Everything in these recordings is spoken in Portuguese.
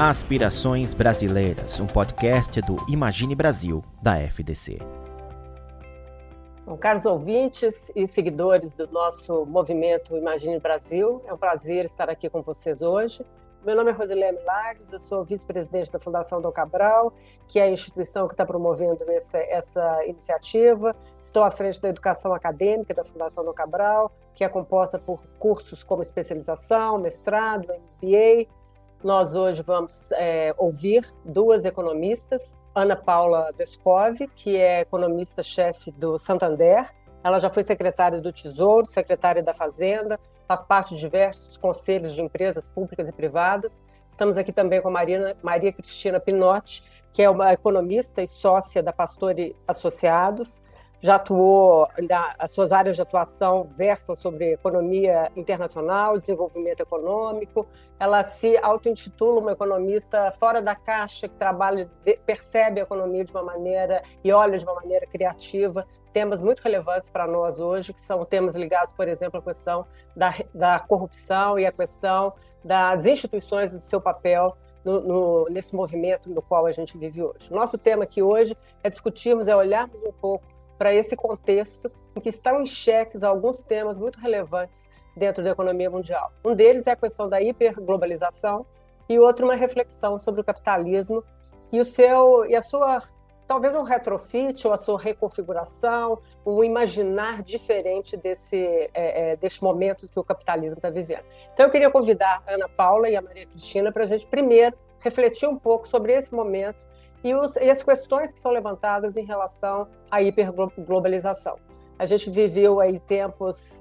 Aspirações Brasileiras, um podcast do Imagine Brasil, da FDC. Bom, caros ouvintes e seguidores do nosso movimento Imagine Brasil, é um prazer estar aqui com vocês hoje. Meu nome é Rosilene Milagres, eu sou vice-presidente da Fundação Dom Cabral, que é a instituição que está promovendo essa, essa, iniciativa. Estou à frente da educação acadêmica da Fundação Dom Cabral, que é composta por cursos como especialização, mestrado, MBA, nós hoje vamos é, ouvir duas economistas, Ana Paula Descov, que é economista-chefe do Santander. Ela já foi secretária do Tesouro, secretária da Fazenda, faz parte de diversos conselhos de empresas públicas e privadas. Estamos aqui também com a Maria, Maria Cristina Pinotti, que é uma economista e sócia da Pastore Associados já atuou, as suas áreas de atuação versam sobre economia internacional, desenvolvimento econômico. Ela se auto-intitula uma economista fora da caixa, que trabalha, percebe a economia de uma maneira e olha de uma maneira criativa. Temas muito relevantes para nós hoje, que são temas ligados, por exemplo, à questão da, da corrupção e à questão das instituições do seu papel no, no, nesse movimento no qual a gente vive hoje. Nosso tema aqui hoje é discutirmos, é olharmos um pouco para esse contexto em que estão em xeques alguns temas muito relevantes dentro da economia mundial. Um deles é a questão da hiperglobalização e outro uma reflexão sobre o capitalismo e o seu e a sua talvez um retrofit ou a sua reconfiguração, um imaginar diferente desse é, é, desse momento que o capitalismo está vivendo. Então eu queria convidar a Ana Paula e a Maria Cristina para a gente primeiro refletir um pouco sobre esse momento e, os, e as questões que são levantadas em relação à hiperglobalização. A gente viveu aí tempos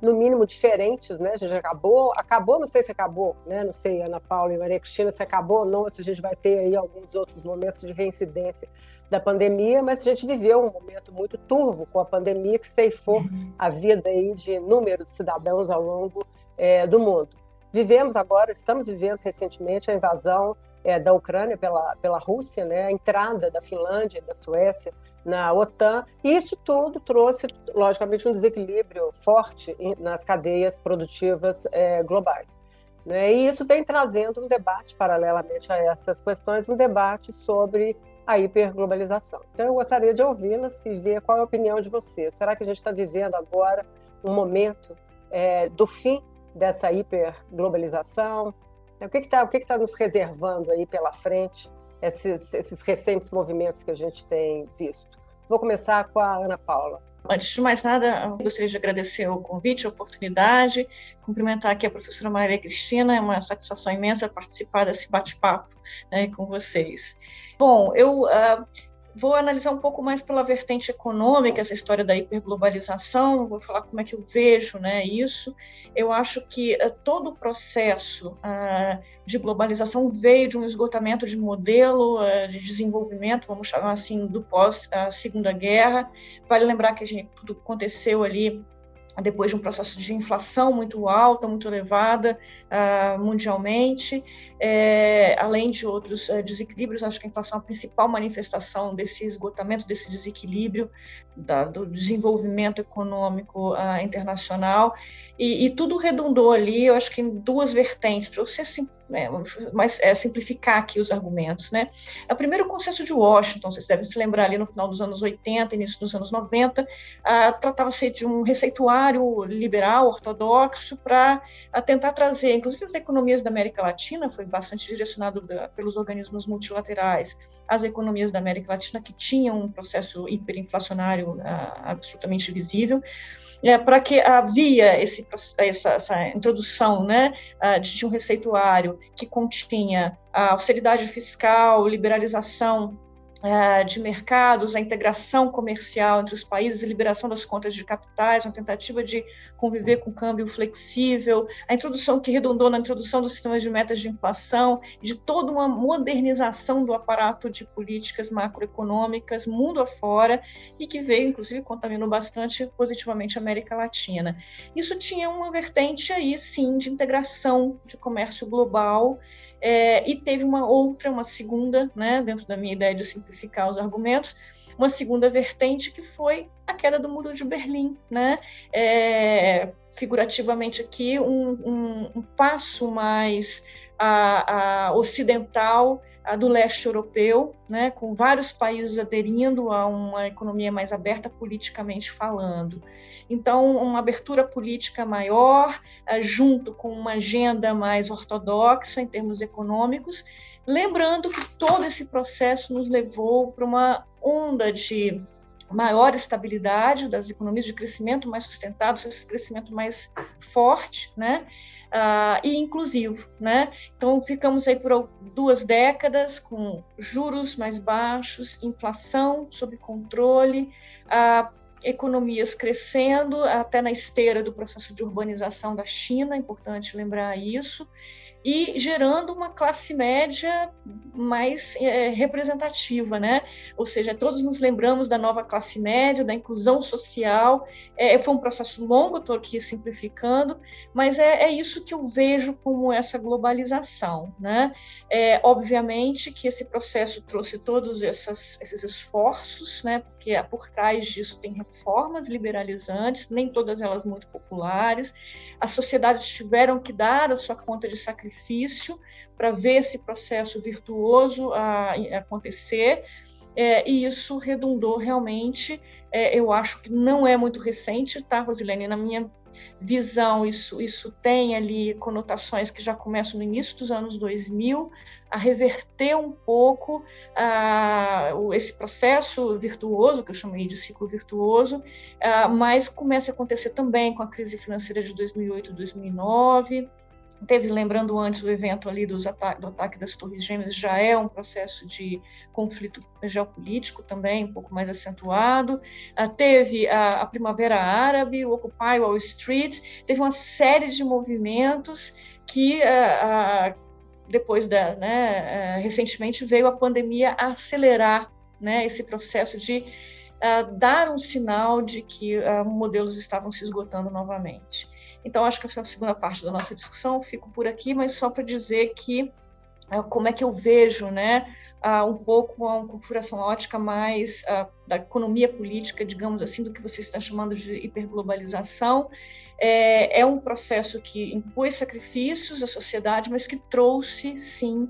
no mínimo diferentes, né? A gente acabou, acabou, não sei se acabou, né? Não sei, Ana Paula e Maria Cristina, se acabou ou não, se a gente vai ter aí alguns outros momentos de reincidência da pandemia, mas a gente viveu um momento muito turvo com a pandemia que ceifou uhum. a vida aí de inúmeros cidadãos ao longo é, do mundo. Vivemos agora, estamos vivendo recentemente a invasão é, da Ucrânia pela, pela Rússia, né, a entrada da Finlândia e da Suécia na OTAN, isso tudo trouxe, logicamente, um desequilíbrio forte nas cadeias produtivas é, globais. Né, e isso vem trazendo um debate, paralelamente a essas questões, um debate sobre a hiperglobalização. Então, eu gostaria de ouvi-las e ver qual é a opinião de vocês. Será que a gente está vivendo agora um momento é, do fim dessa hiperglobalização? O que está que tá nos reservando aí pela frente, esses, esses recentes movimentos que a gente tem visto? Vou começar com a Ana Paula. Antes de mais nada, gostaria de agradecer o convite, a oportunidade, cumprimentar aqui a professora Maria Cristina, é uma satisfação imensa participar desse bate-papo né, com vocês. Bom, eu uh, Vou analisar um pouco mais pela vertente econômica essa história da hiperglobalização, vou falar como é que eu vejo né, isso. Eu acho que uh, todo o processo uh, de globalização veio de um esgotamento de modelo uh, de desenvolvimento, vamos chamar assim, do pós-Segunda Guerra. Vale lembrar que a gente, tudo aconteceu ali depois de um processo de inflação muito alta, muito elevada uh, mundialmente, é, além de outros uh, desequilíbrios, acho que a inflação é a principal manifestação desse esgotamento, desse desequilíbrio da, do desenvolvimento econômico uh, internacional, e, e, tudo redundou ali, eu acho que em duas vertentes, para você sim, é, mas, é, simplificar aqui os argumentos. Né? Primeiro, o consenso de Washington, vocês devem se lembrar ali no final dos anos 80, início dos anos 90, tratava-se de um receituário liberal, ortodoxo, para tentar trazer, inclusive as economias da América Latina, foi bastante direcionado da, pelos organismos multilaterais, as economias da América Latina que tinham um processo hiperinflacionário uh, absolutamente visível, é, para que havia esse, essa, essa introdução né, de, um receituário que continha a austeridade fiscal, liberalização de mercados, a integração comercial entre os países, a liberação das contas de capitais, uma tentativa de conviver com câmbio flexível, a introdução que redundou na introdução dos sistemas de metas de inflação, de toda uma modernização do aparato de políticas macroeconômicas mundo afora e que veio, inclusive, contaminou bastante positivamente a América Latina. Isso tinha uma vertente aí, sim, de integração de comércio global é, e teve uma outra, uma segunda, né, dentro da minha ideia de simplificar os argumentos, uma segunda vertente que foi a queda do muro de Berlim, né? É, figurativamente aqui, um, um, um passo mais a, a ocidental a do leste europeu, né, com vários países aderindo a uma economia mais aberta politicamente falando. Então, uma abertura política maior, uh, junto com uma agenda mais ortodoxa em termos econômicos, lembrando que todo esse processo nos levou para uma onda de maior estabilidade das economias de crescimento mais sustentado, esse crescimento mais forte, né? Uh, e inclusivo, né? Então ficamos aí por duas décadas com juros mais baixos, inflação sob controle, economias crescendo até na esteira do processo de urbanização da China, importante lembrar isso, e gerando uma classe média mais é, representativa, né? Ou seja, todos nos lembramos da nova classe média, da inclusão social. É, foi um processo longo, estou aqui simplificando, mas é, é, isso que eu vejo como essa globalização, né? É, obviamente que esse processo trouxe todos essas, esses esforços, né? Porque por trás disso tem reformas liberalizantes, nem todas elas muito populares. As sociedades tiveram que dar a sua conta de sacrifício sacrifício para ver esse processo virtuoso a, a acontecer. É, e isso redundou realmente, é, eu acho que não é muito recente, tá, Rosilene? Na minha visão, isso, isso tem ali conotações que já começam no início dos anos 2000, a reverter um pouco esse processo virtuoso, que eu chamei de ciclo virtuoso, mas começa a acontecer também com a crise financeira de 2008 2009, Teve, lembrando antes, o evento ali dos ata do ataque das Torres Gêmeas, já é um processo de conflito geopolítico também, um pouco mais acentuado. Uh, teve a, a, Primavera Árabe, o Occupy Wall Street, teve uma série de movimentos que, uh, uh, depois da, né, recentemente, veio a pandemia acelerar né, esse processo de dar um sinal de que modelos estavam se esgotando novamente. Então, acho que essa é a segunda parte da nossa discussão. Fico por aqui, mas só para dizer que uh, como é que eu vejo, né, uh, um pouco uma configuração ótica mais uh, da economia política, digamos assim, do que você está chamando de hiperglobalização. É, é um processo que impôs sacrifícios à sociedade, mas que trouxe, sim,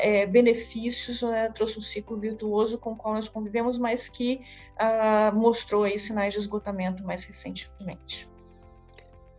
é, benefícios, né, trouxe um ciclo virtuoso com o qual nós convivemos, mas que mostrou aí sinais de esgotamento mais recentemente.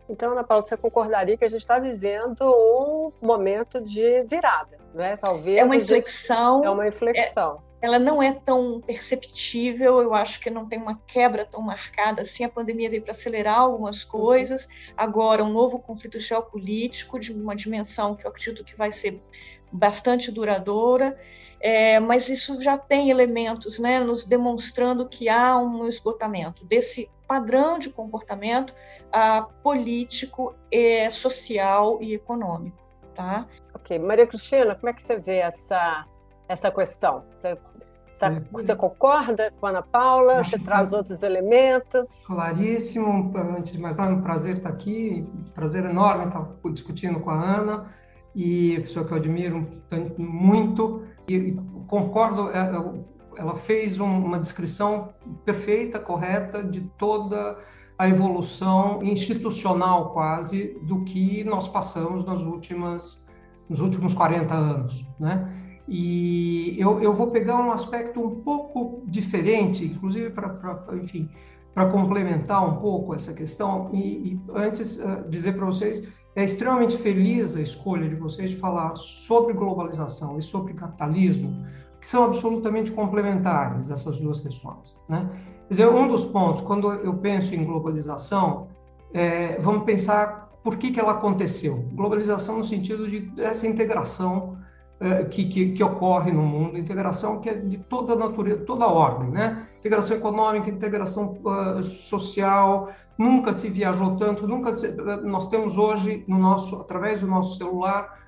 Então, Ana Paula, você concordaria que a gente está vivendo um momento de virada, né? Talvez. É uma inflexão. É uma inflexão. É, ela não é tão perceptível, eu acho que não tem uma quebra tão marcada assim. A pandemia veio para acelerar algumas coisas. Agora, um novo conflito geopolítico de uma dimensão que eu acredito que vai ser bastante duradoura. É, mas isso já tem elementos, né, nos demonstrando que há um esgotamento desse padrão de comportamento uh, político, e social e econômico. Tá? Ok. Maria Cristina, como é que você vê essa, essa questão? Você, tá, é. você concorda com a Ana Paula? Acho você traz tá outros elementos? Claríssimo. Antes de mais nada, um prazer estar aqui. Prazer enorme estar discutindo com a Ana e pessoa que eu admiro muito e concordo é, ela fez uma descrição perfeita, correta de toda a evolução institucional quase do que nós passamos nas últimas nos últimos 40 anos, né? E eu, eu vou pegar um aspecto um pouco diferente, inclusive para, enfim, para complementar um pouco essa questão e, e antes uh, dizer para vocês é extremamente feliz a escolha de vocês de falar sobre globalização e sobre capitalismo, que são absolutamente complementares essas duas questões. Né? Quer dizer, um dos pontos, quando eu penso em globalização, é, vamos pensar por que, que ela aconteceu. Globalização no sentido de essa integração que, que, que, ocorre no mundo, integração que é de toda natureza, toda ordem, né? Integração econômica, integração uh, social, nunca se viajou tanto, nunca se, nós temos hoje no nosso, através do nosso celular,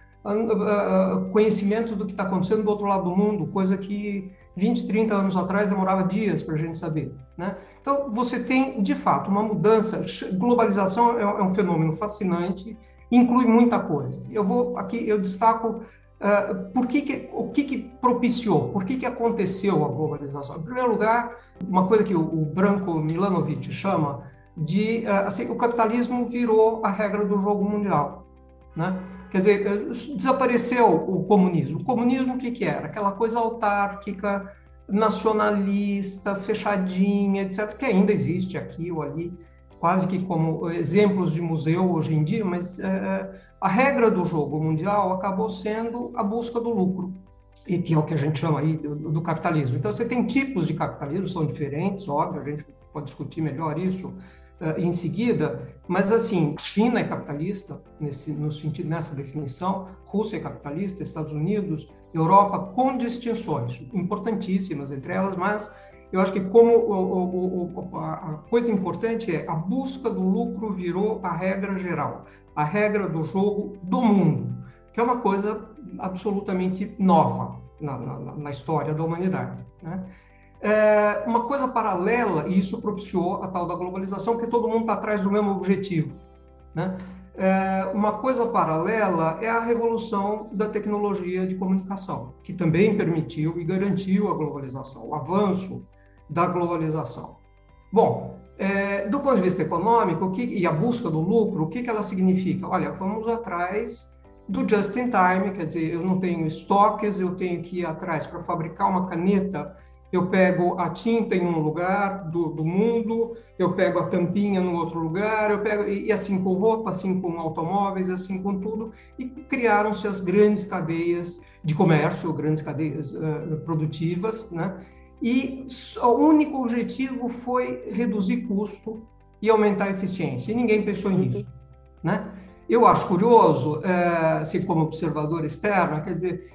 conhecimento do que está acontecendo do outro lado do mundo, coisa que 20, 30 anos atrás demorava dias para a gente saber. Né? Então, você tem, de fato, uma mudança. Globalização é, é um fenômeno fascinante, inclui muita coisa. Eu vou aqui, eu destaco uh, por que, que o que, que, propiciou, por que, que aconteceu a globalização. Em primeiro lugar, uma coisa que o, o Branco Milanovic chama de uh, assim, o capitalismo virou a regra do jogo mundial. Né? Quer dizer, desapareceu o comunismo. O comunismo o que, que era? Aquela coisa autárquica, nacionalista, fechadinha, etc., que ainda existe aqui ou ali, quase que como exemplos de museu hoje em dia, mas é, a regra do jogo mundial acabou sendo a busca do lucro, e que é o que a gente chama aí do, do capitalismo. Então, você tem tipos de capitalismo, são diferentes, óbvio, a gente pode discutir melhor isso, uh, em seguida, mas assim, China é capitalista nesse no sentido nessa definição, Rússia é capitalista, Estados Unidos, Europa com distinções importantíssimas entre elas, mas eu acho que como o, o, a coisa importante é a busca do lucro virou a regra geral, a regra do jogo do mundo, que é uma coisa absolutamente nova na, na, na história da humanidade. Né? É, uma coisa paralela, e isso propiciou a tal da globalização, porque todo mundo está atrás do mesmo objetivo. Né? É, uma coisa paralela é a revolução da tecnologia de comunicação, que também permitiu e garantiu a globalização, o avanço da globalização. Bom, é, do ponto de vista econômico que, e a busca do lucro, o que, que ela significa? Olha, vamos atrás do just in time, quer dizer, eu não tenho estoques, eu tenho que ir atrás para fabricar uma caneta eu pego a tinta em um lugar do, do, mundo, eu pego a tampinha no outro lugar, eu pego e, assim com roupa, assim com automóveis, assim com tudo, e criaram-se as grandes cadeias de comércio, grandes cadeias uh, produtivas, né? E o único objetivo foi reduzir custo e aumentar a eficiência. E ninguém pensou nisso, né? Eu acho curioso, uh, assim como observador externo, quer dizer,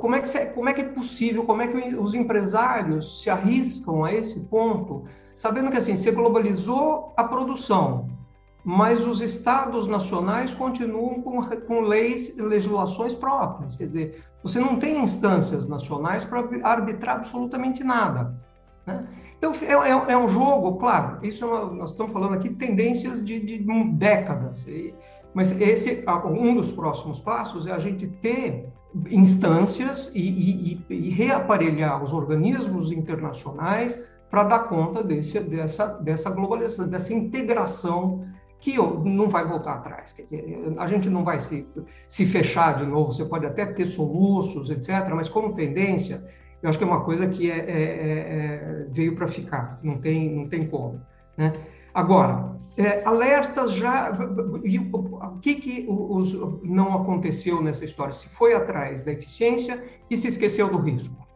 como é, que, como é que é possível, como é que os empresários se arriscam a esse ponto, sabendo que assim, você globalizou a produção, mas os estados nacionais continuam com, com leis e legislações próprias, quer dizer, você não tem instâncias nacionais para arbitrar absolutamente nada. Né? Então, é, é, é, um jogo, claro, isso é uma, nós estamos falando aqui tendências de, de décadas, e, mas esse um dos próximos passos é a gente ter instâncias e, e, e reaparelhar os organismos internacionais para dar conta desse, dessa, dessa globalização, dessa integração que não vai voltar atrás. Dizer, a gente não vai se, se fechar de novo, você pode até ter soluços, etc., mas como tendência, eu acho que é uma coisa que é, é, é, é veio para ficar, não tem, não tem como. Né? Agora, é, alertas já. O que, que os, não aconteceu nessa história? Se foi atrás da eficiência e se esqueceu do risco.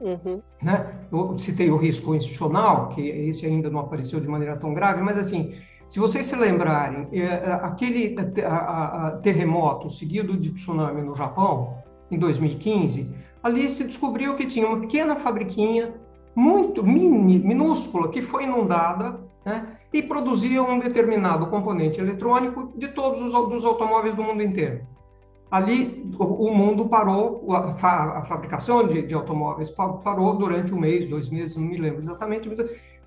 Uhum. Né? Eu citei o risco institucional, que esse ainda não apareceu de maneira tão grave, mas assim, se vocês se lembrarem, é, é aquele a, terremoto seguido de tsunami no Japão, em 2015, ali se descobriu que tinha uma pequena fabriquinha, muito mini, minúscula, que foi inundada, né? e produzia um determinado componente eletrônico de todos os dos automóveis do mundo inteiro. Ali o, mundo parou, a fabricação de, de, automóveis parou durante um mês, dois meses, não me lembro exatamente. Mas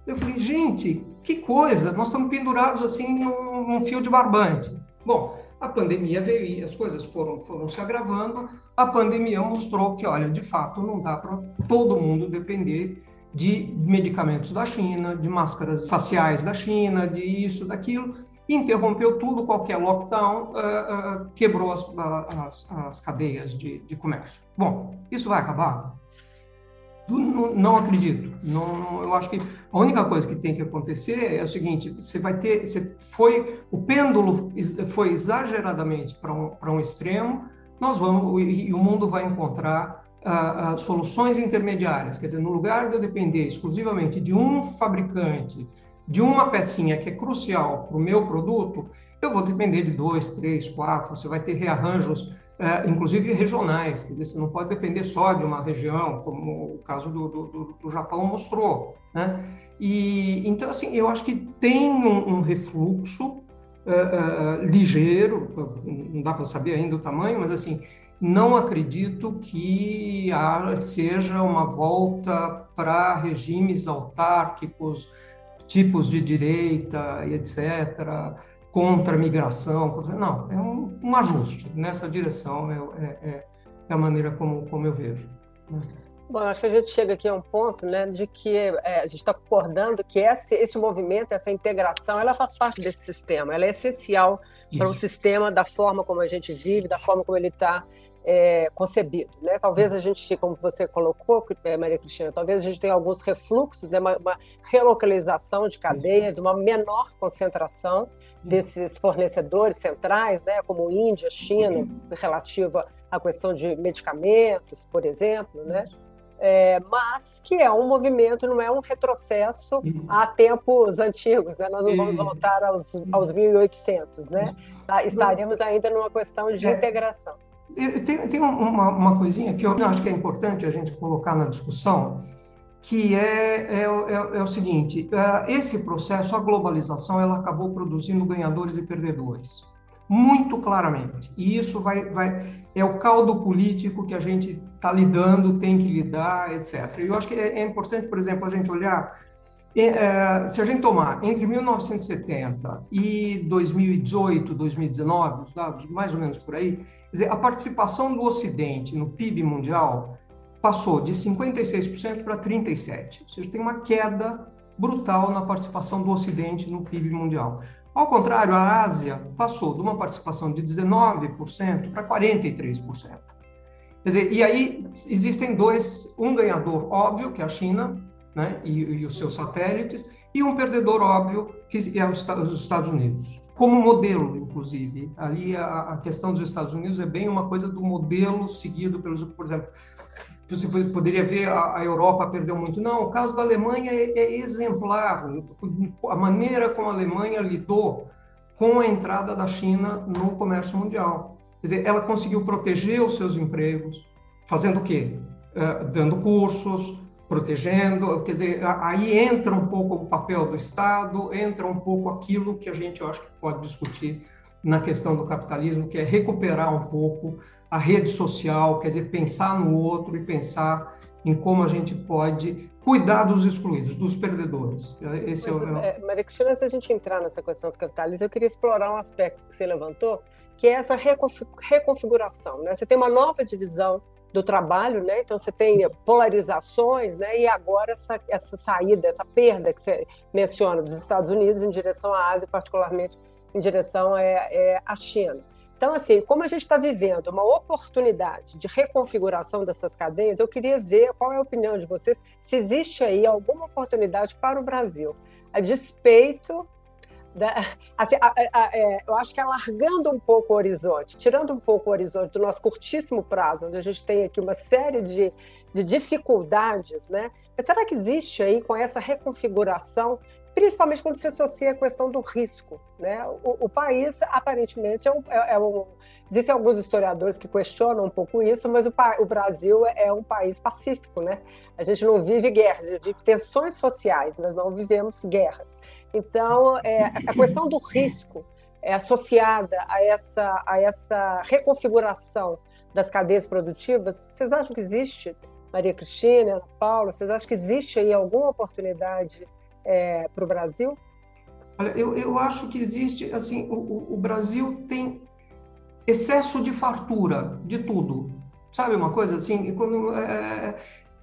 eu falei, gente, que coisa! Nós estamos pendurados assim num, num fio de barbante. Bom, a pandemia veio as coisas foram, foram se agravando. A pandemia mostrou que, olha, de fato, não dá para todo mundo depender de medicamentos da China, de máscaras faciais da China, de isso, daquilo, interrompeu tudo, qualquer lockdown, uh, uh, quebrou as, as, as cadeias de, de, comércio. Bom, isso vai acabar? Não, não acredito. Não, eu acho que a única coisa que tem que acontecer é o seguinte: você vai ter, você foi o pêndulo foi exageradamente para um, um extremo, nós vamos e, o mundo vai encontrar uh, uh, soluções intermediárias, quer dizer, no lugar de eu depender exclusivamente de um fabricante, de uma pecinha que é crucial para o meu produto, eu vou depender de dois, três, quatro, você vai ter rearranjos, uh, inclusive regionais, dizer, você não pode depender só de uma região, como o caso do, do, do Japão mostrou, né? E, então, assim, eu acho que tem um, um refluxo uh, uh, ligeiro, não dá para saber ainda o tamanho, mas assim, não acredito que seja uma volta para regimes autárquicos, tipos de direita e etc., contra a migração. Contra... Não, é um, um, ajuste nessa direção, é, é, é, a maneira como, como eu vejo. Né? Bom, acho que a gente chega aqui a um ponto né, de que é, a gente está concordando que esse, esse movimento, essa integração, ela faz parte desse sistema, ela é essencial para o sistema da forma como a gente vive, da forma como ele está é, concebido. Né? Talvez a gente, como você colocou, é, Maria Cristina, talvez a gente tenha alguns refluxos, né? uma, uma relocalização de cadeias, uma menor concentração desses fornecedores centrais, né? como Índia, China, relativa à questão de medicamentos, por exemplo, né? É, mas que é um movimento, não é um retrocesso uhum. a tempos antigos, né? Nós não vamos voltar aos, aos 1800, né? Tá, estaríamos ainda numa questão de é. integração. Tem, tem uma, uma coisinha que eu acho que é importante a gente colocar na discussão, que é, é, é, é o seguinte: é, esse processo, a globalização, ela acabou produzindo ganhadores e perdedores, muito claramente. E isso vai, vai é o caldo político que a gente está lidando, tem que lidar, etc. E eu acho que é, é importante, por exemplo, a gente olhar é, se a gente tomar entre 1970 e 2018, 2019, os dados mais ou menos por aí, dizer, a participação do Ocidente no PIB mundial passou de 56% para 37%, ou seja, tem uma queda brutal na participação do Ocidente no PIB mundial. Ao contrário, a Ásia passou de uma participação de 19% para 43%. Quer dizer, e aí existem dois, um ganhador óbvio, que é a China, né, e, e os seus satélites, e um perdedor óbvio, que é os Estados Unidos. Como modelo, inclusive. Ali a, a questão dos Estados Unidos é bem uma coisa do modelo seguido pelos, por exemplo, você poderia ver a, a, Europa perdeu muito. Não, o caso da Alemanha é, é, exemplar. A maneira como a Alemanha lidou com a entrada da China no comércio mundial. Quer dizer, ela conseguiu proteger os seus empregos, fazendo o quê? Uh, dando cursos, protegendo, quer dizer, aí entra um pouco o papel do Estado, entra um pouco aquilo que a gente, eu acho que pode discutir na questão do capitalismo, que é recuperar um pouco a rede social, quer dizer, pensar no outro e pensar em como a gente pode cuidar dos excluídos, dos perdedores. Esse Mas, é o... é, Maria Cristina, se a gente entrar nessa questão do capitalismo, eu queria explorar um aspecto que você levantou, que é essa reconfiguração. Né? Você tem uma nova divisão do trabalho, né? Então você tem polarizações, né? E agora essa, essa saída, essa perda que você menciona dos Estados Unidos em direção à Ásia, particularmente em direção à, é, à China. Então, assim, como a gente está vivendo uma oportunidade de reconfiguração dessas cadeias, eu queria ver qual é a opinião de vocês, se existe aí alguma oportunidade para o Brasil, a despeito da, assim, a, a, a, é, eu acho que alargando um pouco o horizonte, tirando um pouco o horizonte do nosso curtíssimo prazo, onde a gente tem aqui uma série de, de dificuldades, né? Mas será que existe aí com essa reconfiguração, principalmente quando se associa a questão do risco, né? O, o país aparentemente é um, é, é um, Existem alguns historiadores que questionam um pouco isso, mas o, o, Brasil é um país pacífico, né? A gente não vive guerras, a gente vive tensões sociais, nós não vivemos guerras. Então, é, a questão do risco é associada a essa, a essa reconfiguração das cadeias produtivas, vocês acham que existe, Maria Cristina, Ana Paula, vocês acham que existe aí alguma oportunidade é, para o Brasil? Olha, eu, eu acho que existe, assim, o, o Brasil tem excesso de fartura de tudo. Sabe uma coisa assim? Quando, é,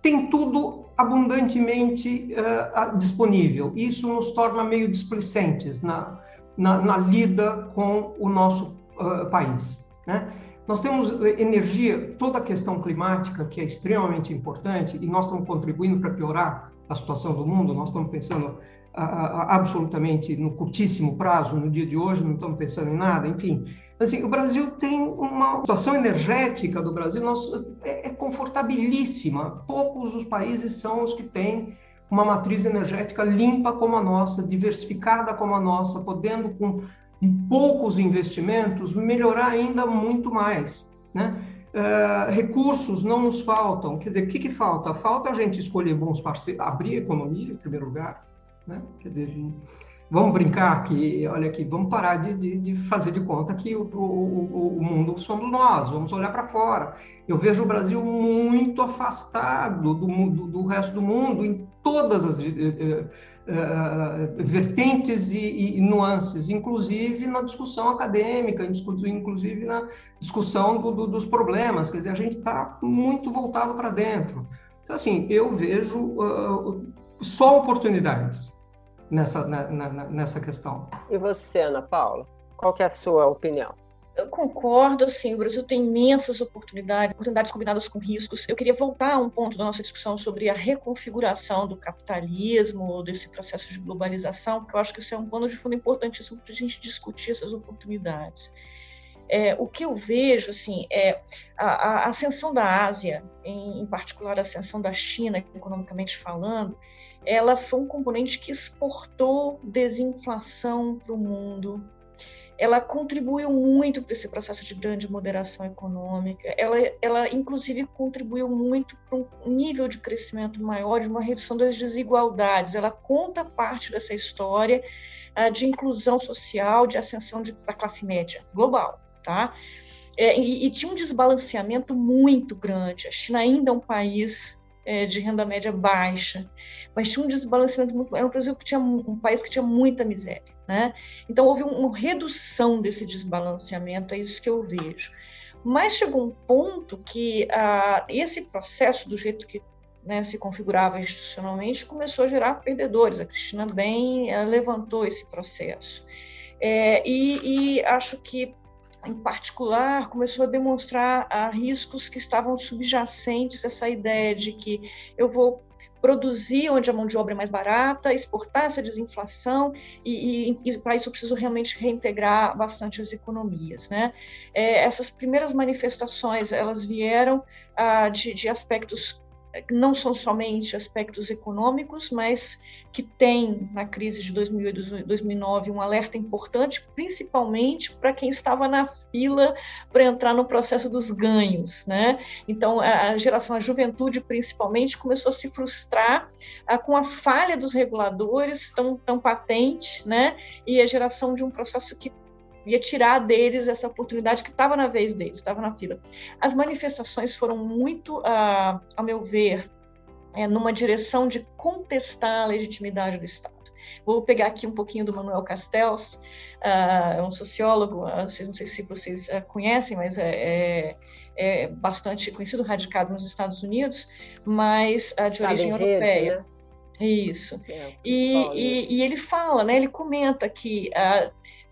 tem tudo abundantemente uh, disponível. Isso nos torna meio displicentes na, na, na lida com o nosso uh, país. Né? Nós temos energia, toda a questão climática, que é extremamente importante, e nós estamos contribuindo para piorar a situação do mundo, nós estamos pensando absolutamente no curtíssimo prazo, no dia de hoje, não estamos pensando em nada, enfim. Assim, o Brasil tem uma situação energética do Brasil nossa, é, é confortabilíssima. Poucos os países são os que têm uma matriz energética limpa como a nossa, diversificada como a nossa, podendo com poucos investimentos melhorar ainda muito mais, né? Uh, recursos não nos faltam. Quer dizer, o que, que falta? Falta a gente escolher bons parceiros, abrir a economia, em primeiro lugar, né? Quer dizer, vamos brincar que, olha aqui, vamos parar de, de, de fazer de conta que o, o, o, mundo somos nós, vamos olhar para fora. Eu vejo o Brasil muito afastado do, do, do resto do mundo em todas as uh, uh, vertentes e, e, nuances, inclusive na discussão acadêmica, inclusive na discussão do, dos problemas. Quer dizer, a gente está muito voltado para dentro. Então, assim, eu vejo uh, só oportunidades nessa, na, na, nessa questão. E você, Ana Paula? Qual que é a sua opinião? Eu concordo, assim, o Brasil tem imensas oportunidades, oportunidades combinadas com riscos. Eu queria voltar a um ponto da nossa discussão sobre a reconfiguração do capitalismo, desse processo de globalização, porque eu acho que isso é um pano de fundo importantíssimo para a gente discutir essas oportunidades. É, o que eu vejo, assim, é a, a ascensão da Ásia, em, em particular a ascensão da China, economicamente falando, ela foi um componente que exportou desinflação para o mundo, ela contribuiu muito para esse processo de grande moderação econômica. Ela, ela inclusive, contribuiu muito para um nível de crescimento maior, de uma redução das desigualdades. Ela conta parte dessa história uh, de inclusão social, de ascensão de, da classe média global, tá? É, e, e, tinha um desbalanceamento muito grande. A China ainda é um país é, de renda média baixa, mas tinha um desbalanceamento muito. Era um Brasil que tinha um país que tinha muita miséria, né? Então houve uma redução desse desbalanceamento, é isso que eu vejo. Mas chegou um ponto que ah, esse processo, do jeito que né, se configurava institucionalmente, começou a gerar perdedores. A Cristina bem levantou esse processo. É, e, e, acho que em particular, começou a demonstrar a riscos que estavam subjacentes a essa ideia de que eu vou produzir onde a mão de obra é mais barata, exportar essa desinflação e, e, e para isso eu preciso realmente reintegrar bastante as economias, né? É, essas primeiras manifestações elas vieram ah, de, de aspectos não são somente aspectos econômicos, mas que tem na crise de 2008 e 2009 um alerta importante, principalmente para quem estava na fila para entrar no processo dos ganhos, né? Então a geração, a juventude principalmente, começou a se frustrar ah, com a falha dos reguladores tão, tão patente, né? E a geração de um processo que ia tirar deles essa oportunidade que estava na vez deles, estava na fila. As manifestações foram muito, uh, ao meu ver, é, numa direção de contestar a legitimidade do Estado. Vou pegar aqui um pouquinho do Manuel Castells, uh, um sociólogo, uh, não sei se vocês uh, conhecem, mas é, é, é, bastante conhecido, radicado nos Estados Unidos, mas de origem europeia. Rede, né? Isso. É, e, e, e, ele fala, né, ele comenta que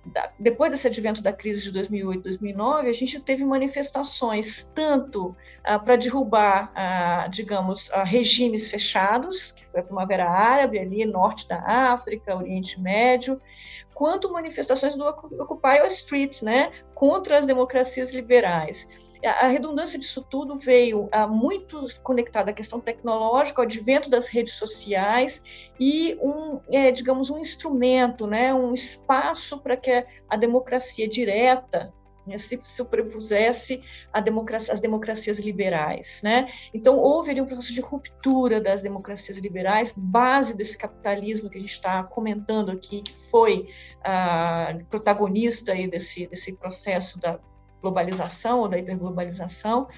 uh, depois desse advento da crise de 2008, 2009, a gente teve manifestações tanto ah, para derrubar, ah, digamos, ah, regimes fechados, que foi a Primavera Árabe ali, norte da África, Oriente Médio, quanto manifestações do Occupy Wall Street, né, contra as democracias liberais. A redundância disso tudo veio ah, muito conectada à questão tecnológica, ao advento das redes sociais e um, é, digamos, um instrumento, né, um espaço para que a democracia direta se sobrepusesse democracia, as democracias liberais. Né? Então, houve ali um processo de ruptura das democracias liberais, base desse capitalismo que a gente está comentando aqui, que foi ah, protagonista aí desse, desse processo da globalização ou da hiperglobalização,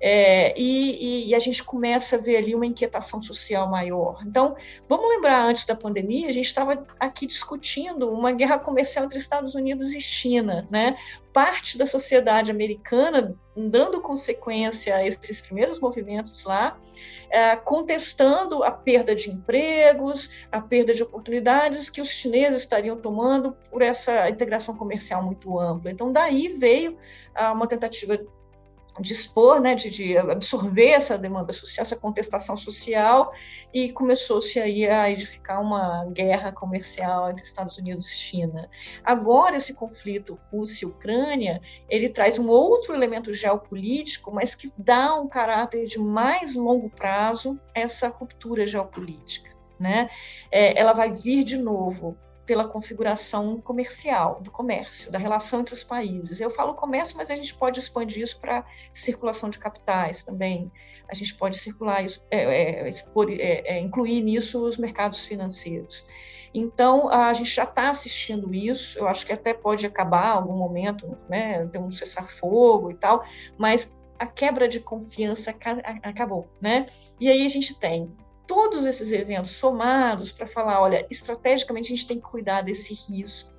é, e, e, a gente começa a ver ali uma inquietação social maior. Então, vamos lembrar, antes da pandemia, a gente estava aqui discutindo uma guerra comercial entre Estados Unidos e China, né? Parte da sociedade americana dando consequência a esses primeiros movimentos lá, é, contestando a perda de empregos, a perda de oportunidades que os chineses estariam tomando por essa integração comercial muito ampla. Então, daí veio ah, uma tentativa dispor, né, de, de, absorver essa demanda social, essa contestação social, e começou-se aí a edificar uma guerra comercial entre Estados Unidos e China. Agora esse conflito Rússia-Ucrânia, ele traz um outro elemento geopolítico, mas que dá um caráter de mais longo prazo essa ruptura geopolítica, né? É, ela vai vir de novo pela configuração comercial, do comércio, da relação entre os países. Eu falo comércio, mas a gente pode expandir isso para circulação de capitais também. A gente pode circular isso, é, é, é, é incluir nisso os mercados financeiros. Então, a gente já está assistindo isso, eu acho que até pode acabar algum momento, né, ter um cessar-fogo e tal, mas a quebra de confiança acabou, né? E aí a gente tem todos esses eventos somados para falar, olha, estrategicamente a gente tem que cuidar desse risco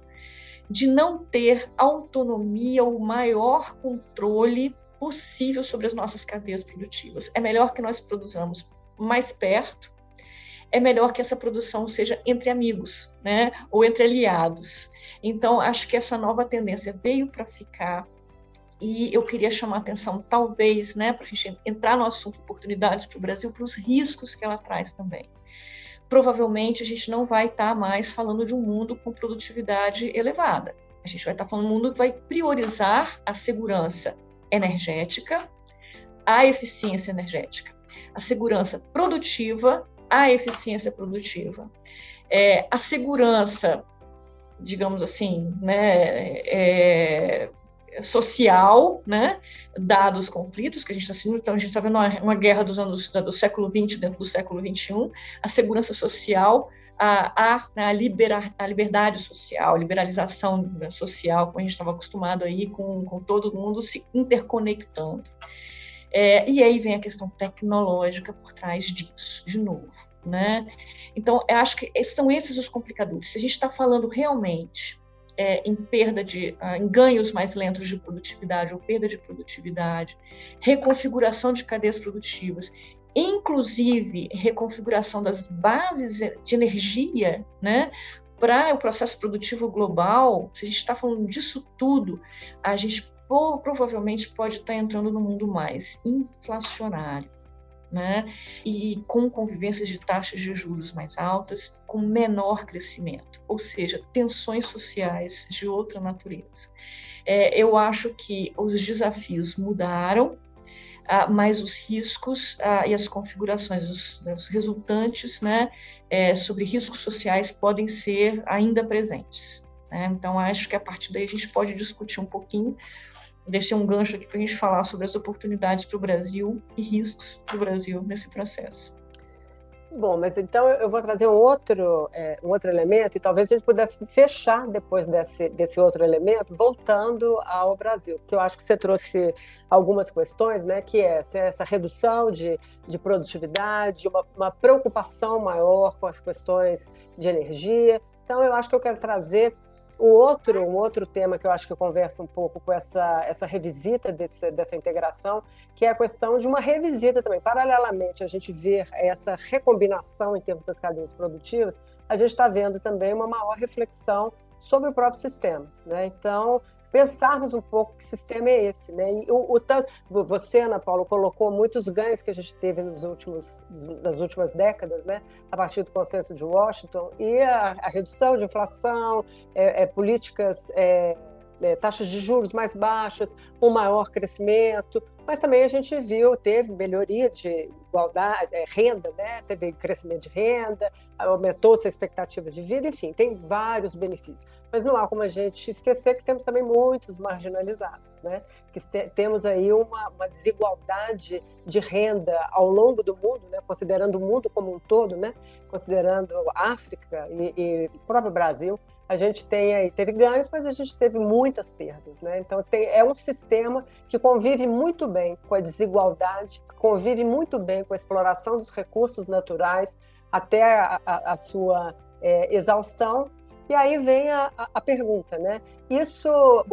de não ter autonomia ou maior controle possível sobre as nossas cadeias produtivas. É melhor que nós produzamos mais perto, é melhor que essa produção seja entre amigos, né? Ou entre aliados. Então, acho que essa nova tendência veio para ficar. E eu queria chamar a atenção, talvez, né, para a gente entrar no assunto oportunidades para o Brasil, para os riscos que ela traz também. Provavelmente a gente não vai estar tá mais falando de um mundo com produtividade elevada. A gente vai estar tá falando de um mundo que vai priorizar a segurança energética, a eficiência energética, a segurança produtiva, a eficiência produtiva, é, a segurança, digamos assim, né, é, social, né, dados conflitos que a gente está assistindo, então a gente está vendo uma, uma, guerra dos anos do século XX dentro do século XXI, a segurança social, a, a, a, libera, a liberdade social, liberalização social, como a gente estava acostumado aí com, com todo mundo se interconectando. É, e aí vem a questão tecnológica por trás disso, de novo. Né? Então, eu acho que são esses os complicadores. Se a gente está falando realmente é, em perda de, uh, em ganhos mais lentos de produtividade ou perda de produtividade, reconfiguração de cadeias produtivas, inclusive reconfiguração das bases de energia, né? Para o processo produtivo global, se a gente está falando disso tudo, a gente provavelmente pode estar entrando no mundo mais inflacionário, né? E com convivências de taxas de juros mais altas, com menor crescimento, ou seja, tensões sociais de outra natureza. É, eu acho que os desafios mudaram, ah, mas os riscos ah, e as configurações, os, os resultantes, né, é, sobre riscos sociais podem ser ainda presentes. Né? Então, acho que a partir daí a gente pode discutir um pouquinho deixei um gancho aqui para a gente falar sobre as oportunidades para o Brasil e riscos para o Brasil nesse processo. Bom, mas então eu vou trazer um outro, é, um outro elemento e talvez a gente pudesse fechar depois desse, desse outro elemento, voltando ao Brasil, porque eu acho que você trouxe algumas questões, né, que é essa redução de, de produtividade, uma, uma preocupação maior com as questões de energia. Então, eu acho que eu quero trazer o outro, um outro tema que eu acho que conversa um pouco com essa, essa revisita desse, dessa integração, que é a questão de uma revisita também. Paralelamente a gente ver essa recombinação em termos das cadeias produtivas, a gente está vendo também uma maior reflexão sobre o próprio sistema. Né? Então, pensarmos um pouco que sistema é esse, né? E o, o você, Ana Paula, colocou muitos ganhos que a gente teve nos últimos, nas últimas décadas, né? A partir do consenso de Washington e a, a redução de inflação, é, é, políticas é, é, taxas de juros mais baixas, um maior crescimento, mas também a gente viu, teve melhoria de igualdade, é, renda, né? teve crescimento de renda, aumentou-se a expectativa de vida, enfim, tem vários benefícios. Mas não há como a gente esquecer que temos também muitos marginalizados, né? que te, temos aí uma, uma, desigualdade de renda ao longo do mundo, né? considerando o mundo como um todo, né? considerando África e, e o próprio Brasil, a gente tem aí, teve ganhos, mas a gente teve muitas perdas. Né? Então, tem, é um sistema que convive muito bem com a desigualdade, convive muito bem com a exploração dos recursos naturais até a, a, a sua é, exaustão. E aí vem a, a, pergunta, né? Isso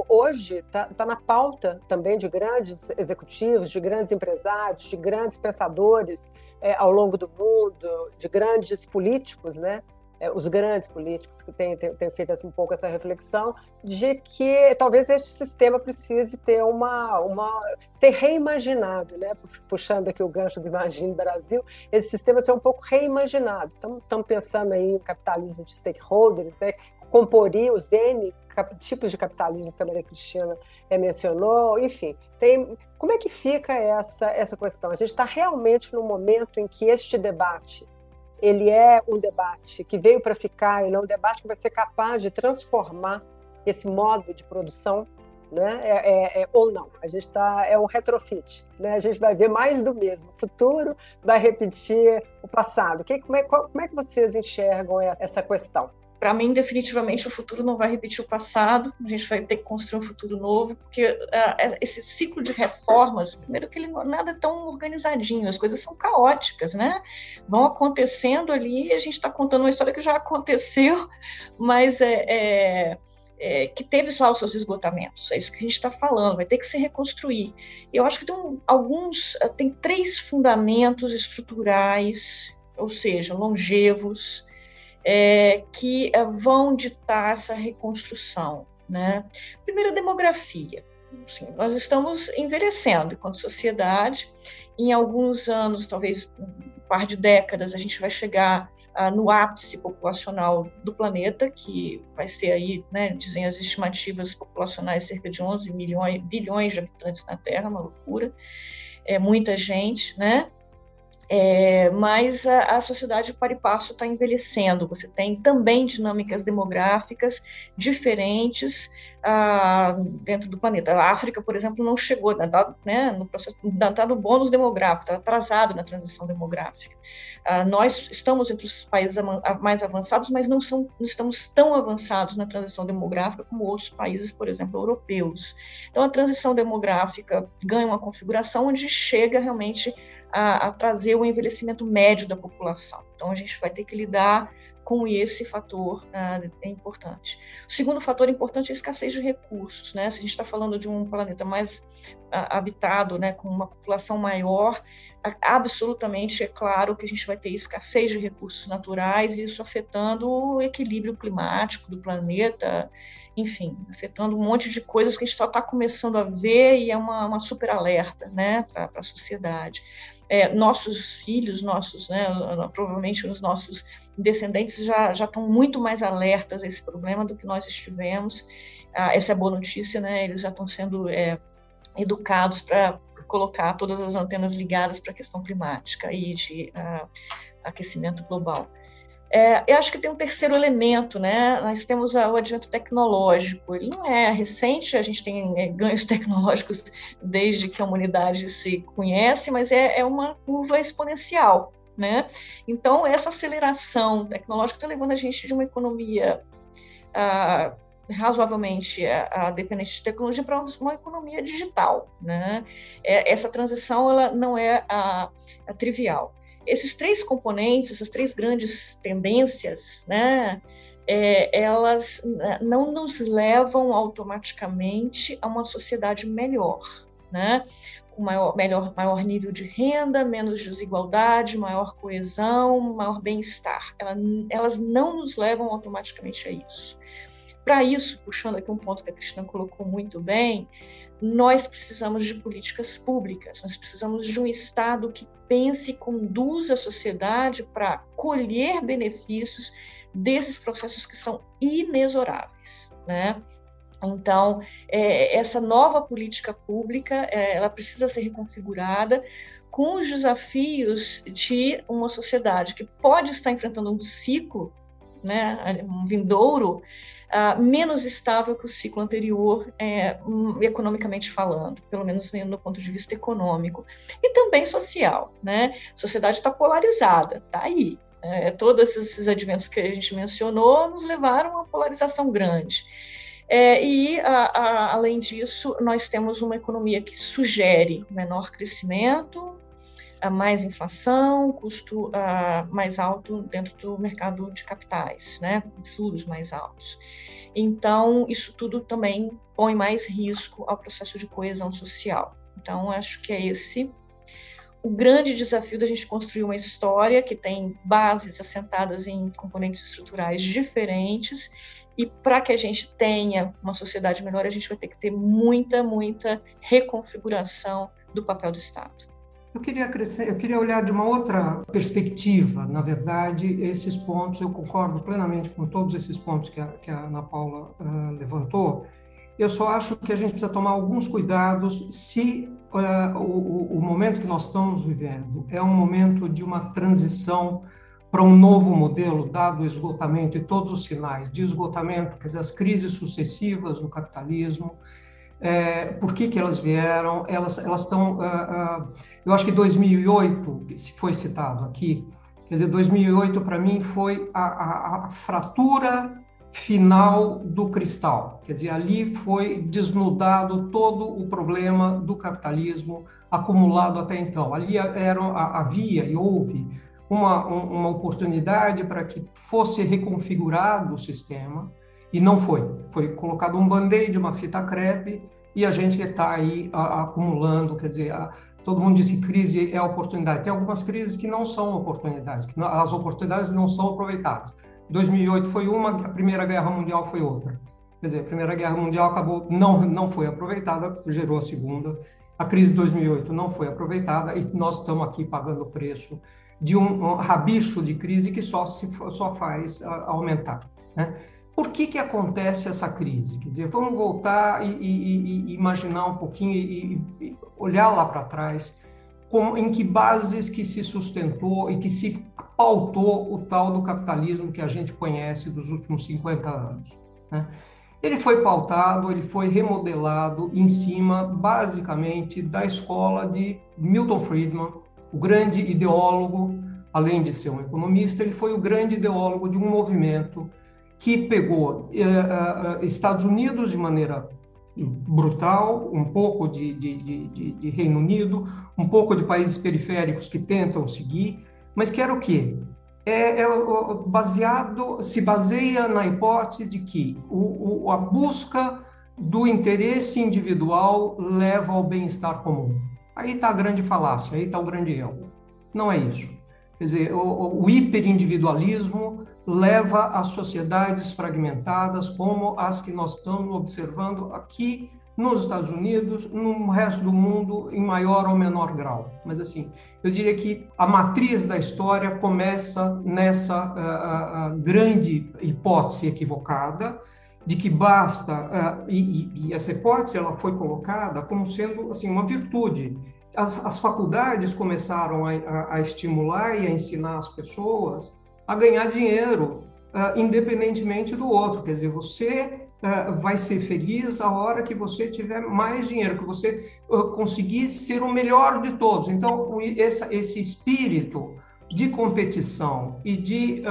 hoje está tá na pauta também de grandes executivos, de grandes empresários, de grandes pensadores é, ao longo do mundo, de grandes políticos, né? É, os grandes políticos que têm, têm, têm, feito assim, um pouco essa reflexão de que talvez este sistema precise ter uma, uma ser reimaginado, né? Puxando aqui o gancho do Imagine Brasil, esse sistema ser um pouco reimaginado. Estamos pensando aí em capitalismo de stakeholders, né? os N tipos de capitalismo que a Maria Cristina é, mencionou, enfim, tem, como é que fica essa, essa questão? A gente está realmente no momento em que este debate ele é um debate que veio para ficar, ele é um debate que vai ser capaz de transformar esse modo de produção, né? É, é, é, ou não. A gente está é um retrofit, né? A gente vai ver mais do mesmo. O futuro vai repetir o passado. Que, como, é, como é que vocês enxergam essa questão? Para mim, definitivamente, o futuro não vai repetir o passado, a gente vai ter que construir um futuro novo, porque uh, esse ciclo de reformas, primeiro que ele nada é tão organizadinho, as coisas são caóticas, né? Vão acontecendo ali, a gente está contando uma história que já aconteceu, mas é, é, é, que teve lá os seus esgotamentos, é isso que a gente está falando, vai ter que se reconstruir. Eu acho que tem alguns, tem três fundamentos estruturais ou seja, longevos, é, que vão ditar essa reconstrução. Né? Primeiro, a demografia. Assim, nós estamos envelhecendo enquanto sociedade. Em alguns anos, talvez um par de décadas, a gente vai chegar ah, no ápice populacional do planeta, que vai ser aí, né, dizem as estimativas populacionais, cerca de 11 milhões, bilhões de habitantes na Terra, uma loucura. É muita gente, né? É, mas a, a, sociedade para e passo está envelhecendo. Você tem também dinâmicas demográficas diferentes ah, dentro do planeta. A África, por exemplo, não chegou, está né, no processo, está no bônus demográfico, está atrasado na transição demográfica. Ah, nós estamos entre os países mais avançados, mas não, são, não estamos tão avançados na transição demográfica como outros países, por exemplo, europeus. Então, a transição demográfica ganha uma configuração onde chega realmente a, a trazer o envelhecimento médio da população. Então, a gente vai ter que lidar com esse fator uh, é importante. O segundo fator importante é a escassez de recursos, né? Se a gente está falando de um planeta mais uh, habitado, né, com uma população maior, absolutamente é claro que a gente vai ter escassez de recursos naturais, isso afetando o equilíbrio climático do planeta, enfim, afetando um monte de coisas que a gente só está começando a ver e é uma, uma super alerta, né, para a sociedade é, nossos filhos, nossos, né, provavelmente os nossos descendentes já, já estão muito mais alertas a esse problema do que nós estivemos. Ah, essa é a boa notícia, né? Eles já estão sendo é, educados para colocar todas as antenas ligadas para a questão climática e de uh, aquecimento global. É, eu acho que tem um terceiro elemento, né? Nós temos o advento tecnológico. Ele não é recente, a gente tem é, ganhos tecnológicos desde que a humanidade se conhece, mas é, é uma curva exponencial, né? Então, essa aceleração tecnológica está levando a gente de uma economia ah, razoavelmente ah, dependente de tecnologia para uma economia digital, né? É, essa transição ela não é ah, trivial. Esses três componentes, essas três grandes tendências, né, é, elas né, não nos levam automaticamente a uma sociedade melhor, né? com maior, melhor, maior nível de renda, menos desigualdade, maior coesão, maior bem-estar. Ela, elas não nos levam automaticamente a isso. Para isso, puxando aqui um ponto que a Cristina colocou muito bem, nós precisamos de políticas públicas, nós precisamos de um Estado que pense e conduza a sociedade para colher benefícios desses processos que são inexoráveis, né? Então, é, essa nova política pública, é, ela precisa ser reconfigurada com os desafios de uma sociedade que pode estar enfrentando um ciclo, né, um vindouro, uh, menos estável que o ciclo anterior, é, um, economicamente falando, pelo menos no ponto de vista econômico, e também social. Né? A sociedade está polarizada, está aí. É, todos esses adventos que a gente mencionou nos levaram a uma polarização grande. É, e, a, a, além disso, nós temos uma economia que sugere menor crescimento, mais inflação, custo mais alto dentro do mercado de capitais, né, juros mais altos. Então, isso tudo também põe mais risco ao processo de coesão social. Então, acho que é esse o grande desafio da gente construir uma história que tem bases assentadas em componentes estruturais diferentes e para que a gente tenha uma sociedade melhor, a gente vai ter que ter muita, muita reconfiguração do papel do Estado. Eu queria crescer, eu queria olhar de uma outra perspectiva, na verdade, esses pontos, eu concordo plenamente com todos esses pontos que a, que a Ana Paula uh, levantou, eu só acho que a gente precisa tomar alguns cuidados se uh, o, o, momento que nós estamos vivendo é um momento de uma transição para um novo modelo, dado o esgotamento e todos os sinais de esgotamento, quer dizer, as crises sucessivas do capitalismo, é, por que, que elas vieram, elas elas estão, uh, uh, eu acho que 2008, se foi citado aqui, quer dizer, 2008 para mim foi a, a, a, fratura final do cristal, quer dizer, ali foi desnudado todo o problema do capitalismo acumulado até então, ali era, havia e houve uma, uma oportunidade para que fosse reconfigurado o sistema, e não foi. Foi colocado um band-aid, uma fita crepe, e a gente está aí a, a, acumulando, quer dizer, a, todo mundo diz que crise é oportunidade. Tem algumas crises que não são oportunidades, que as oportunidades não são aproveitadas. 2008 foi uma, a Primeira Guerra Mundial foi outra. Quer dizer, a Primeira Guerra Mundial acabou, não, não foi aproveitada, gerou a Segunda. A crise de 2008 não foi aproveitada e nós estamos aqui pagando o preço de um, um rabicho de crise que só, se, só faz aumentar. Né? Por que, que acontece essa crise? Quer dizer, vamos voltar e, e, e imaginar um pouquinho e, e olhar lá para trás como, em que bases que se sustentou e que se pautou o tal do capitalismo que a gente conhece dos últimos 50 anos. Né? Ele foi pautado, ele foi remodelado em cima, basicamente, da escola de Milton Friedman, o grande ideólogo, além de ser um economista, ele foi o grande ideólogo de um movimento que pegou eh, eh, eh, Estados Unidos de maneira brutal, um pouco de, de, de, de, Reino Unido, um pouco de países periféricos que tentam seguir, mas que era o quê? É, é baseado, se baseia na hipótese de que o, o, a busca do interesse individual leva ao bem-estar comum. Aí está a grande falácia, aí está o grande erro. Não é isso. Quer dizer, o, o hiperindividualismo leva a sociedades fragmentadas como as que nós estamos observando aqui nos Estados Unidos, no resto do mundo, em maior ou menor grau. Mas, assim, eu diria que a matriz da história começa nessa uh, uh, grande hipótese equivocada de que basta, uh, e, e, essa hipótese ela foi colocada como sendo assim uma virtude. As, as faculdades começaram a, a, a, estimular e a ensinar as pessoas a ganhar dinheiro, uh, independentemente do outro. Quer dizer, você uh, vai ser feliz a hora que você tiver mais dinheiro, que você conseguir ser o melhor de todos. Então, esse, esse espírito de competição e de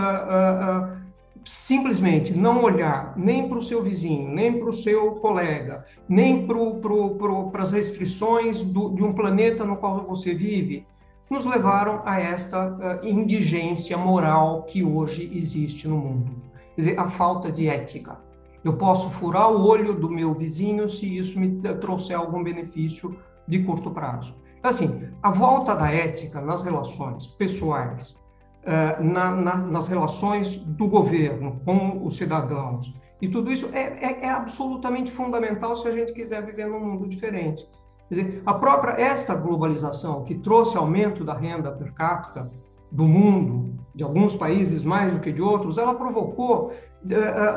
simplesmente não olhar nem para o seu vizinho, nem para o seu colega, nem para as restrições do, de um planeta no qual você vive, nos levaram a esta uh, indigência moral que hoje existe no mundo. Quer dizer, a falta de ética. Eu posso furar o olho do meu vizinho se isso me trouxer algum benefício de curto prazo. Então, assim, a volta da ética nas relações pessoais, eh, na, na, nas relações do governo com os cidadãos. E tudo isso é, é, é, absolutamente fundamental se a gente quiser viver num mundo diferente. Quer dizer, a própria esta globalização que trouxe aumento da renda per capita do mundo, de alguns países mais do que de outros, ela provocou, eh, eh,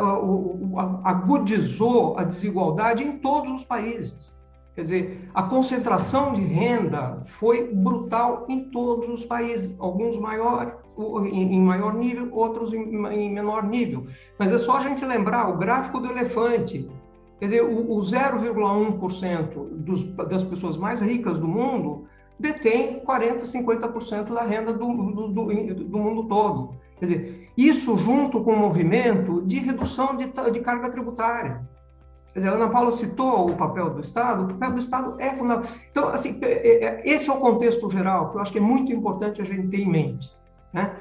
agudizou a desigualdade em todos os países. Quer dizer, a concentração de renda foi brutal em todos os países, alguns maior, em maior nível, outros em menor nível. Mas é só a gente lembrar o gráfico do elefante. Quer dizer, o 0,1% das pessoas mais ricas do mundo detém 40%, 50% da renda do, do, do, do, mundo todo. Quer dizer, isso junto com o movimento de redução de, de carga tributária. Quer dizer, a Ana Paula citou o papel do Estado, o papel do Estado é fundamental. Então, assim, é, é, é, esse é o contexto geral que eu acho que é muito importante a gente ter em mente. Né?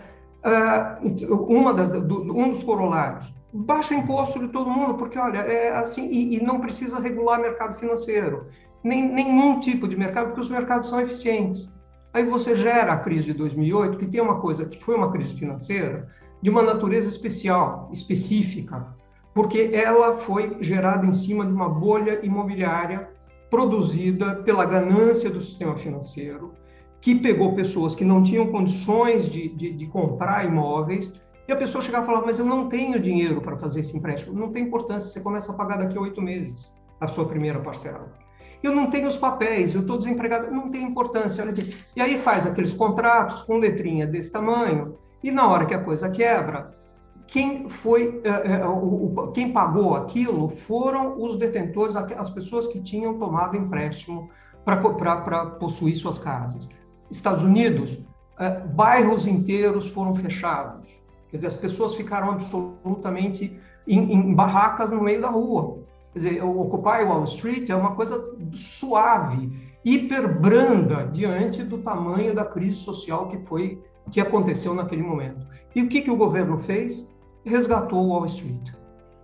Uh, uma das, um dos corolários, baixa imposto de todo mundo, porque, olha, é assim, e, e não precisa regular mercado financeiro, nem, nenhum tipo de mercado, porque os mercados são eficientes. Aí você gera a crise de 2008, que tem uma coisa que foi uma crise financeira, de uma natureza especial, específica, porque ela foi gerada em cima de uma bolha imobiliária produzida pela ganância do sistema financeiro, que pegou pessoas que não tinham condições de, de, de comprar imóveis, e a pessoa chegava e falava, mas eu não tenho dinheiro para fazer esse empréstimo. Não tem importância, você começa a pagar daqui a oito meses a sua primeira parcela. Eu não tenho os papéis, eu estou desempregado, não tem importância. E aí faz aqueles contratos com letrinha desse tamanho, e na hora que a coisa quebra, quem foi, é, o, quem pagou aquilo foram os detentores, as pessoas que tinham tomado empréstimo para possuir suas casas. Estados Unidos, é, bairros inteiros foram fechados. Quer dizer, as pessoas ficaram absolutamente em, em barracas no meio da rua. Quer dizer, Occupy Wall Street é uma coisa suave, hiper branda diante do tamanho da crise social que foi que aconteceu naquele momento. E o que, que o governo fez? resgatou Wall Street.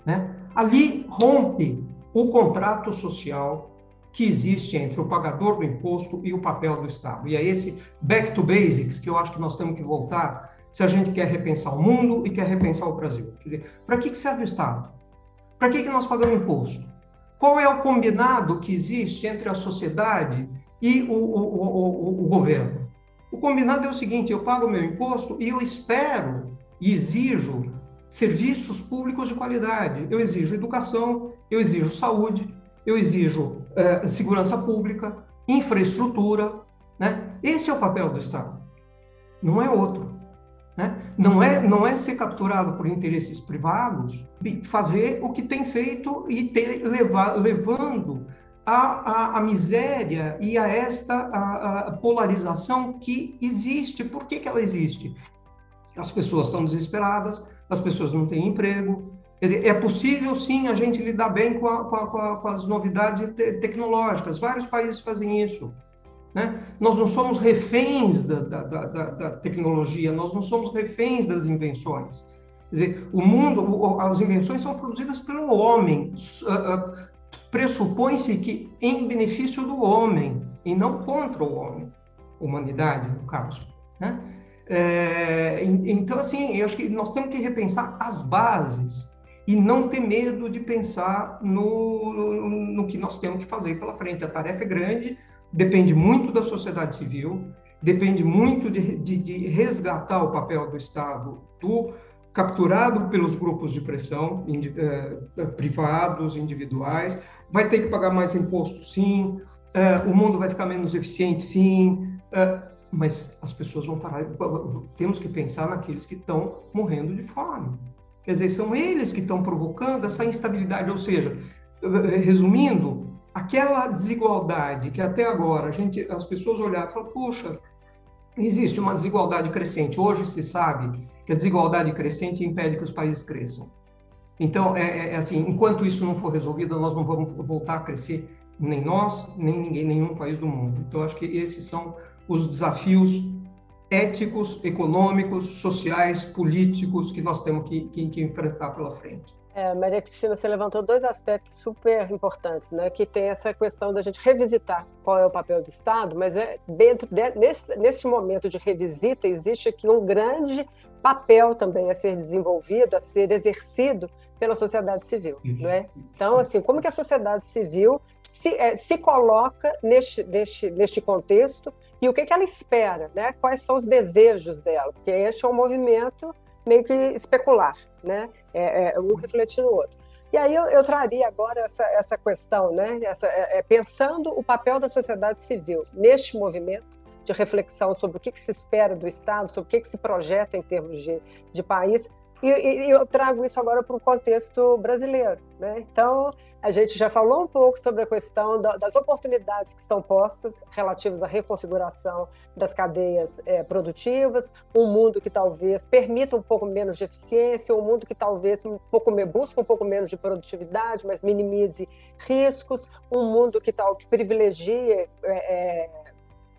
Né? Ali rompe o contrato social que existe entre o pagador do imposto e o papel do Estado. E é esse back to basics que eu acho que nós temos que voltar se a gente quer repensar o mundo e quer repensar o Brasil. Quer dizer, para que, serve o Estado? Para que, que nós pagamos imposto? Qual é o combinado que existe entre a sociedade e o, o, o, o governo? O combinado é o seguinte: eu pago meu imposto e eu espero e exijo serviços públicos de qualidade. Eu exijo educação, eu exijo saúde, eu exijo eh, segurança pública, infraestrutura. Né? Esse é o papel do Estado, não é outro. Né? Não, é, não é ser capturado por interesses privados, fazer o que tem feito e ter, levar, levando a, a, a, miséria e a esta a, a polarização que existe. Por que, que ela existe? As pessoas estão desesperadas, as pessoas não têm emprego. Quer dizer, é possível sim a gente lidar bem com, com, com as novidades te tecnológicas. Vários países fazem isso. Né? Nós não somos reféns da, da, da, da, tecnologia, nós não somos reféns das invenções. Quer dizer, o mundo, as invenções são produzidas pelo homem. Pressupõe-se que em benefício do homem e não contra o homem, humanidade, no caso. Né? É, então, assim, eu acho que nós temos que repensar as bases e não ter medo de pensar no, no, no que nós temos que fazer pela frente. A tarefa é grande, depende muito da sociedade civil, depende muito de, de, de resgatar o papel do Estado, do capturado pelos grupos de pressão, eh, privados, individuais, vai ter que pagar mais imposto, sim, eh, o mundo vai ficar menos eficiente, sim, eh, mas as pessoas vão parar. Temos que pensar naqueles que estão morrendo de fome. Quer dizer, são eles que estão provocando essa instabilidade. Ou seja, resumindo, aquela desigualdade que até agora a gente, as pessoas olharam e falaram, puxa, existe uma desigualdade crescente. Hoje se sabe que a desigualdade crescente impede que os países cresçam. Então, é, é, é assim, enquanto isso não for resolvido, nós não vamos voltar a crescer, nem nós, nem ninguém, nenhum país do mundo. Então, acho que esses são os desafios éticos, econômicos, sociais, políticos que nós temos que, que, que enfrentar pela frente. É, Maria Cristina, você levantou dois aspectos super importantes, né? Que tem essa questão da gente revisitar qual é o papel do Estado, mas é dentro de, nesse, nesse momento de revisita existe aqui um grande papel também a ser desenvolvido, a ser exercido pela sociedade civil, não é? Então, assim, como que a sociedade civil se, é, se coloca neste, neste, neste contexto e o que, que ela espera, né? Quais são os desejos dela? Porque este é um movimento meio que especular, né? É, é, um refletir no outro. E aí eu, eu traria agora essa, essa questão, né? Essa, é, é, pensando o papel da sociedade civil neste movimento de reflexão sobre o que, que se espera do Estado, sobre o que, que se projeta em termos de, de país, e, e, eu trago isso agora para o contexto brasileiro. Né? Então, a gente já falou um pouco sobre a questão da, das oportunidades que estão postas relativas à reconfiguração das cadeias é, produtivas, um mundo que talvez permita um pouco menos de eficiência, um mundo que talvez um pouco busque um pouco menos de produtividade, mas minimize riscos, um mundo que tal que privilegie é, é,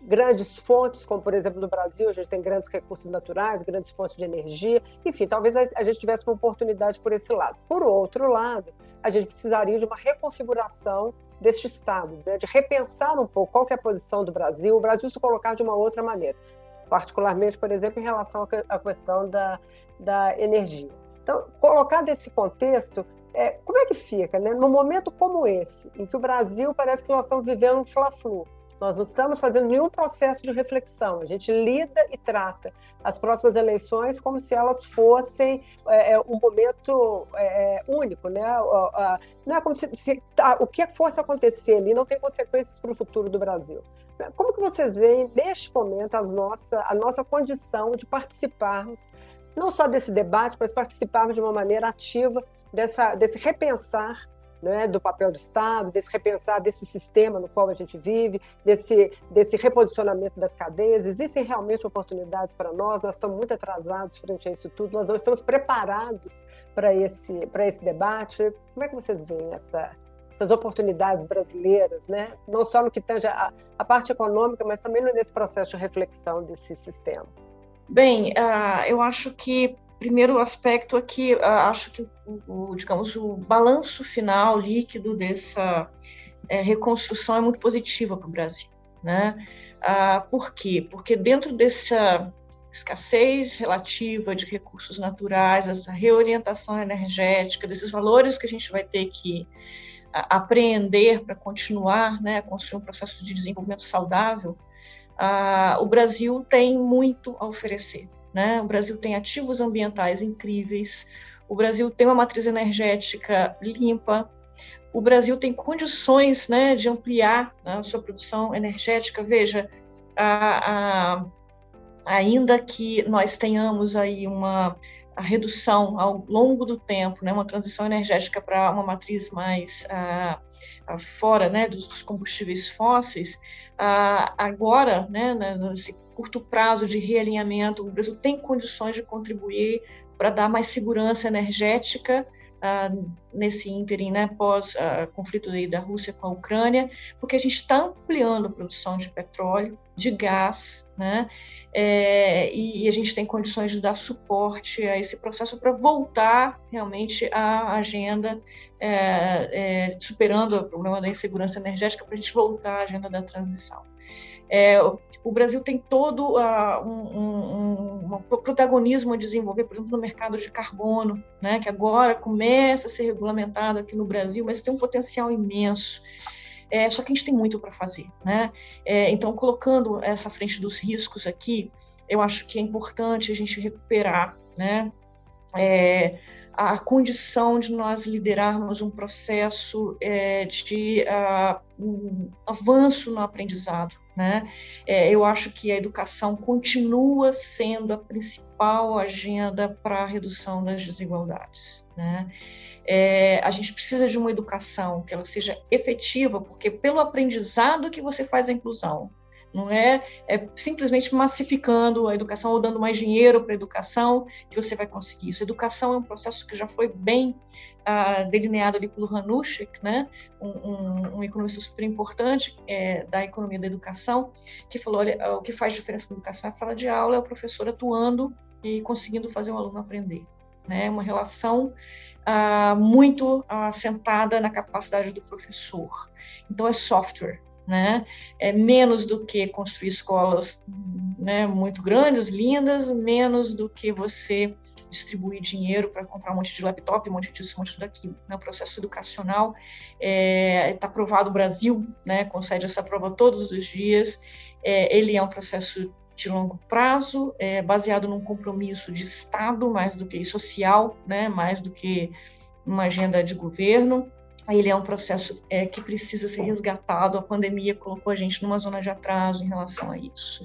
grandes fontes, como por exemplo no Brasil, a gente tem grandes recursos naturais, grandes fontes de energia, enfim, talvez a gente tivesse uma oportunidade por esse lado. Por outro lado, a gente precisaria de uma reconfiguração deste Estado, né? de repensar um pouco qual é a posição do Brasil, o Brasil se colocar de uma outra maneira, particularmente, por exemplo, em relação à questão da, da energia. Então, colocado esse contexto, é, como é que fica, né? Num momento como esse, em que o Brasil parece que nós estamos vivendo um fla-flu, nós não estamos fazendo nenhum processo de reflexão. A gente lida e trata as próximas eleições como se elas fossem é, é um momento é, é único, né? Não é como se, se tá, o que fosse acontecer ali não tem consequências para o futuro do Brasil. Como que vocês veem neste momento as nossa, a nossa condição de participarmos não só desse debate, mas participarmos de uma maneira ativa dessa, desse repensar né, do papel do Estado, desse repensar desse sistema no qual a gente vive, desse, desse reposicionamento das cadeias. Existem realmente oportunidades para nós, nós estamos muito atrasados frente a isso tudo, nós não estamos preparados para esse, esse debate. Como é que vocês veem essa, essas oportunidades brasileiras, né? não só no que tange a, a parte econômica, mas também nesse processo de reflexão desse sistema? Bem, uh, eu acho que primeiro aspecto aqui, acho que o, digamos, o balanço final líquido dessa é, reconstrução é muito positiva para o Brasil. Né? Ah, por quê? Porque dentro dessa escassez relativa de recursos naturais, essa reorientação energética, desses valores que a gente vai ter que apreender para continuar né, construir um processo de desenvolvimento saudável, ah, o Brasil tem muito a oferecer. Né? O Brasil tem ativos ambientais incríveis, o Brasil tem uma matriz energética limpa, o Brasil tem condições né, de ampliar né, a sua produção energética. Veja, a, a, ainda que nós tenhamos aí uma a redução ao longo do tempo, né, uma transição energética para uma matriz mais ah, fora né, dos combustíveis fósseis, agora, né, nesse curto prazo de realinhamento, o Brasil tem condições de contribuir para dar mais segurança energética uh, nesse ínterim, né, pós uh, conflito da Rússia com a Ucrânia, porque a gente está ampliando a produção de petróleo, de gás, né, é, e, e, a gente tem condições de dar suporte a esse processo para voltar realmente à agenda, é, é, superando o problema da insegurança energética, para a gente voltar à agenda da transição. É, o Brasil tem todo uh, um, um, um, protagonismo a desenvolver, por exemplo, no mercado de carbono, né, que agora começa a ser regulamentado aqui no Brasil, mas tem um potencial imenso. É, só que a gente tem muito para fazer. Né? É, então, colocando essa frente dos riscos aqui, eu acho que é importante a gente recuperar né, é, a condição de nós liderarmos um processo é, de uh, um avanço no aprendizado. Né? É, eu acho que a educação continua sendo a principal agenda para a redução das desigualdades. Né? É, a gente precisa de uma educação que ela seja efetiva, porque pelo aprendizado que você faz a inclusão, não é, é simplesmente massificando a educação ou dando mais dinheiro para a educação que você vai conseguir isso. Educação é um processo que já foi bem delineado ali pelo Hanushek, né, um, um, um economista super importante é, da economia da educação, que falou, olha, o que faz diferença na educação na sala de aula é o professor atuando e conseguindo fazer o aluno aprender. Né, uma relação ah, muito assentada na capacidade do professor. Então, é software, né? É menos do que construir escolas né, muito grandes, lindas, menos do que você distribuir dinheiro para comprar um monte de laptop, um monte disso, um monte daquilo. O processo educacional está é, tá aprovado no Brasil, né, concede essa prova todos os dias. É, ele é um processo de longo prazo, é, baseado num compromisso de Estado mais do que social, né, mais do que uma agenda de governo ele é um processo é, que precisa ser resgatado. A pandemia colocou a gente numa zona de atraso em relação a isso.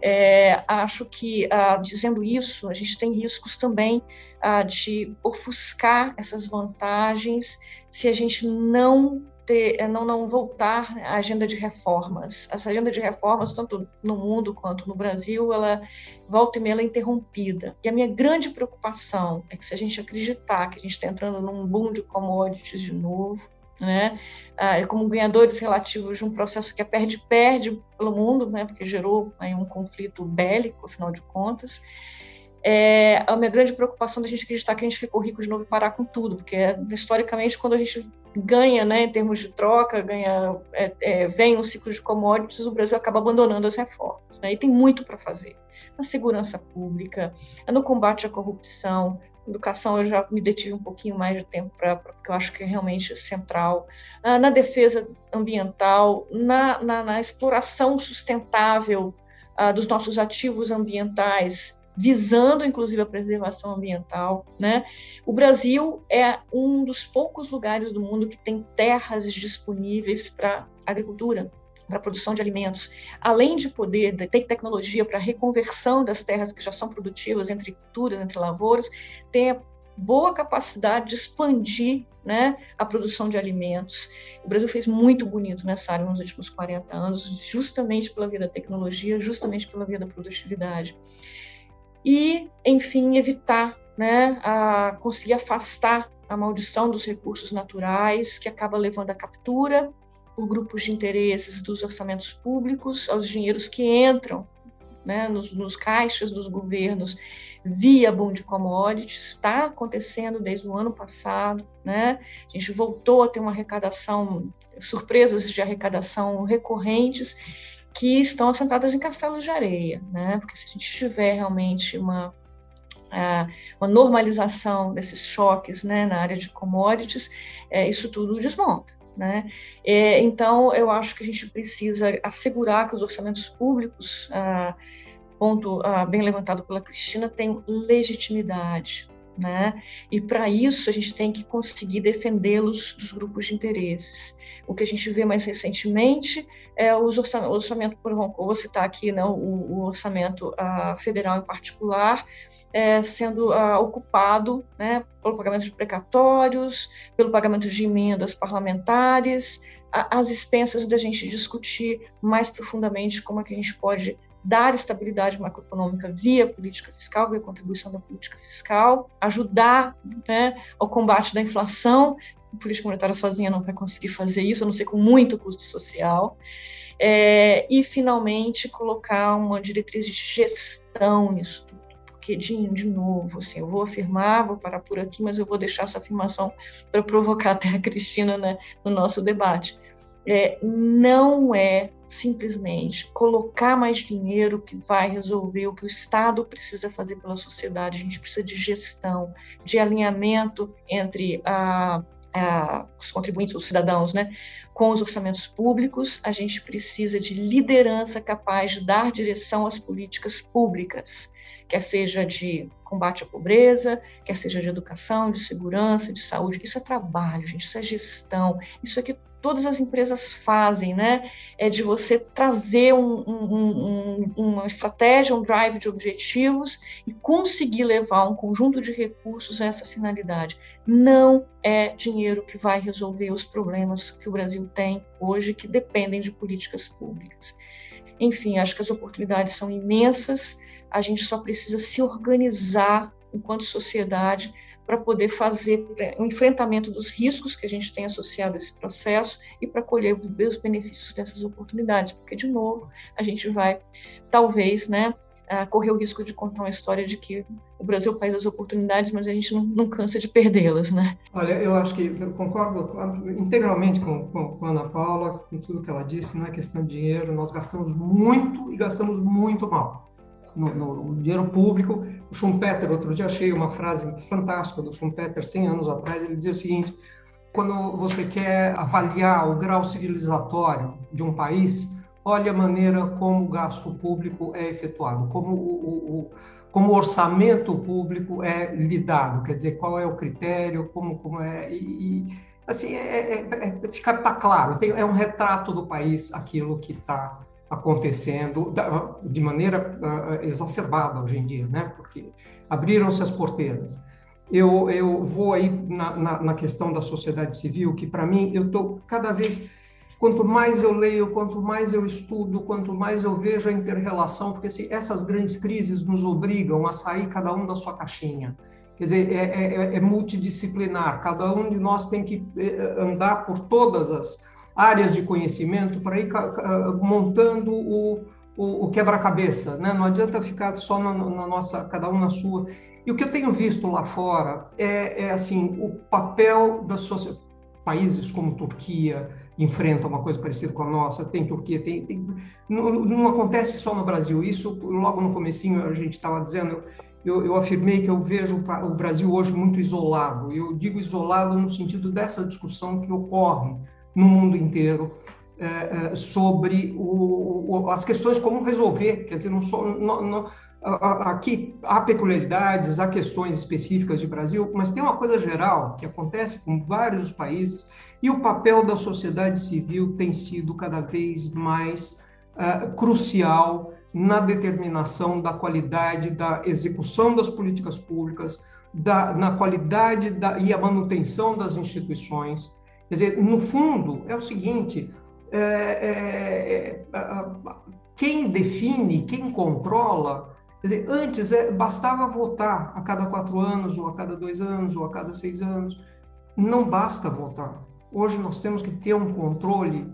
É, acho que, ah, dizendo isso, a gente tem riscos também ah, de ofuscar essas vantagens se a gente não ter, não, não voltar à agenda de reformas. Essa agenda de reformas, tanto no mundo quanto no Brasil, ela volta e meia é interrompida. E a minha grande preocupação é que se a gente acreditar que a gente está entrando num boom de commodities de novo, né, ah, como ganhadores relativos de um processo que é perde-perde pelo mundo, né, porque gerou aí um conflito bélico, afinal de contas, é, a minha grande preocupação da gente acreditar que a gente ficou rico de novo e parar com tudo, porque historicamente quando a gente ganha, né, em termos de troca, ganha, é, é, vem um ciclo de commodities, o Brasil acaba abandonando as reformas. Né, e tem muito para fazer na segurança pública, no combate à corrupção, educação eu já me detive um pouquinho mais de tempo para porque eu acho que é realmente central ah, na defesa ambiental, na, na, na exploração sustentável uh, dos nossos ativos ambientais visando inclusive a preservação ambiental, né? O Brasil é um dos poucos lugares do mundo que tem terras disponíveis para agricultura, para produção de alimentos, além de poder ter tecnologia para reconversão das terras que já são produtivas entre culturas, entre lavouras, tem a boa capacidade de expandir né, a produção de alimentos. O Brasil fez muito bonito nessa área nos últimos 40 anos, justamente pela via da tecnologia, justamente pela via da produtividade e, enfim, evitar, né, a, conseguir afastar a maldição dos recursos naturais, que acaba levando à captura por grupos de interesses dos orçamentos públicos, aos dinheiros que entram né, nos, nos caixas dos governos via boom de commodities, está acontecendo desde o ano passado, né? A gente voltou a ter uma arrecadação surpresas de arrecadação recorrentes que estão assentadas em castelos de areia, né? Porque se a gente tiver realmente uma uma normalização desses choques né, na área de commodities, é, isso tudo desmonta. Né? É, então, eu acho que a gente precisa assegurar que os orçamentos públicos, ah, ponto ah, bem levantado pela Cristina, têm legitimidade. Né? E para isso a gente tem que conseguir defendê-los dos grupos de interesses. O que a gente vê mais recentemente é os orçamento, o orçamento por vou citar aqui né, o, o orçamento uh, federal em particular, é, sendo uh, ocupado né, pelo pagamento de precatórios, pelo pagamento de emendas parlamentares, às expensas da gente discutir mais profundamente como é que a gente pode dar estabilidade macroeconômica via política fiscal, via contribuição da política fiscal, ajudar né, ao combate da inflação. A política monetária sozinha não vai conseguir fazer isso, a não ser com muito custo social. É, e, finalmente, colocar uma diretriz de gestão nisso tudo. De novo, assim, eu vou afirmar, vou parar por aqui, mas eu vou deixar essa afirmação para provocar até a Cristina né, no nosso debate. É, não é simplesmente colocar mais dinheiro que vai resolver o que o Estado precisa fazer pela sociedade. A gente precisa de gestão, de alinhamento entre a, a, os contribuintes, os cidadãos, né, com os orçamentos públicos. A gente precisa de liderança capaz de dar direção às políticas públicas, quer seja de combate à pobreza, quer seja de educação, de segurança, de saúde. Isso é trabalho, gente, isso é gestão, isso é que todas as empresas fazem, né? É de você trazer um, um, um, uma estratégia, um drive de objetivos e conseguir levar um conjunto de recursos a essa finalidade. Não é dinheiro que vai resolver os problemas que o Brasil tem hoje, que dependem de políticas públicas. Enfim, acho que as oportunidades são imensas, a gente só precisa se organizar enquanto sociedade para poder fazer o enfrentamento dos riscos que a gente tem associado a esse processo e para colher os benefícios dessas oportunidades, porque, de novo, a gente vai, talvez, né, correr o risco de contar uma história de que o Brasil é o país das oportunidades, mas a gente não, não cansa de perdê-las, né? Olha, eu acho que eu concordo integralmente com, com, com a Ana Paula, com tudo que ela disse, não é questão de dinheiro, nós gastamos muito e gastamos muito mal no, no, dinheiro público. O Schumpeter, outro dia achei uma frase fantástica do Schumpeter, 100 anos atrás, ele dizia o seguinte, quando você quer avaliar o grau civilizatório de um país, olhe a maneira como o gasto público é efetuado, como o, o, como o orçamento público é lidado, quer dizer, qual é o critério, como, como é... E, e assim, é, é, é, fica tá claro, tem, é um retrato do país aquilo que está acontecendo de maneira uh, exacerbada hoje em dia, né? Porque abriram-se as porteiras. Eu, eu vou aí na, na, na questão da sociedade civil, que para mim eu estou cada vez quanto mais eu leio, quanto mais eu estudo, quanto mais eu vejo a interrelação, porque assim, essas grandes crises nos obrigam a sair cada um da sua caixinha. Quer dizer, é, é, é multidisciplinar, cada um de nós tem que eh, andar por todas as, áreas de conhecimento para ir montando o, o, o quebra-cabeça, né? Não adianta ficar só na, na, nossa, cada um na sua. E o que eu tenho visto lá fora é, é assim, o papel das países como Turquia enfrentam uma coisa parecida com a nossa. Tem Turquia, tem, tem não, não, acontece só no Brasil. Isso logo no comecinho a gente estava dizendo. Eu, eu, afirmei que eu vejo o Brasil hoje muito isolado. Eu digo isolado no sentido dessa discussão que ocorre no mundo inteiro é, é, sobre o, as questões como resolver, quer dizer, não só não, não, aqui há peculiaridades, há questões específicas de Brasil, mas tem uma coisa geral que acontece com vários países e o papel da sociedade civil tem sido cada vez mais uh, crucial na determinação da qualidade da execução das políticas públicas, da, na qualidade da, e a manutenção das instituições, Quer dizer, no fundo, é o seguinte: é, é, é, quem define, quem controla, quer dizer, antes é, bastava votar a cada quatro anos, ou a cada dois anos, ou a cada seis anos. Não basta votar. Hoje nós temos que ter um controle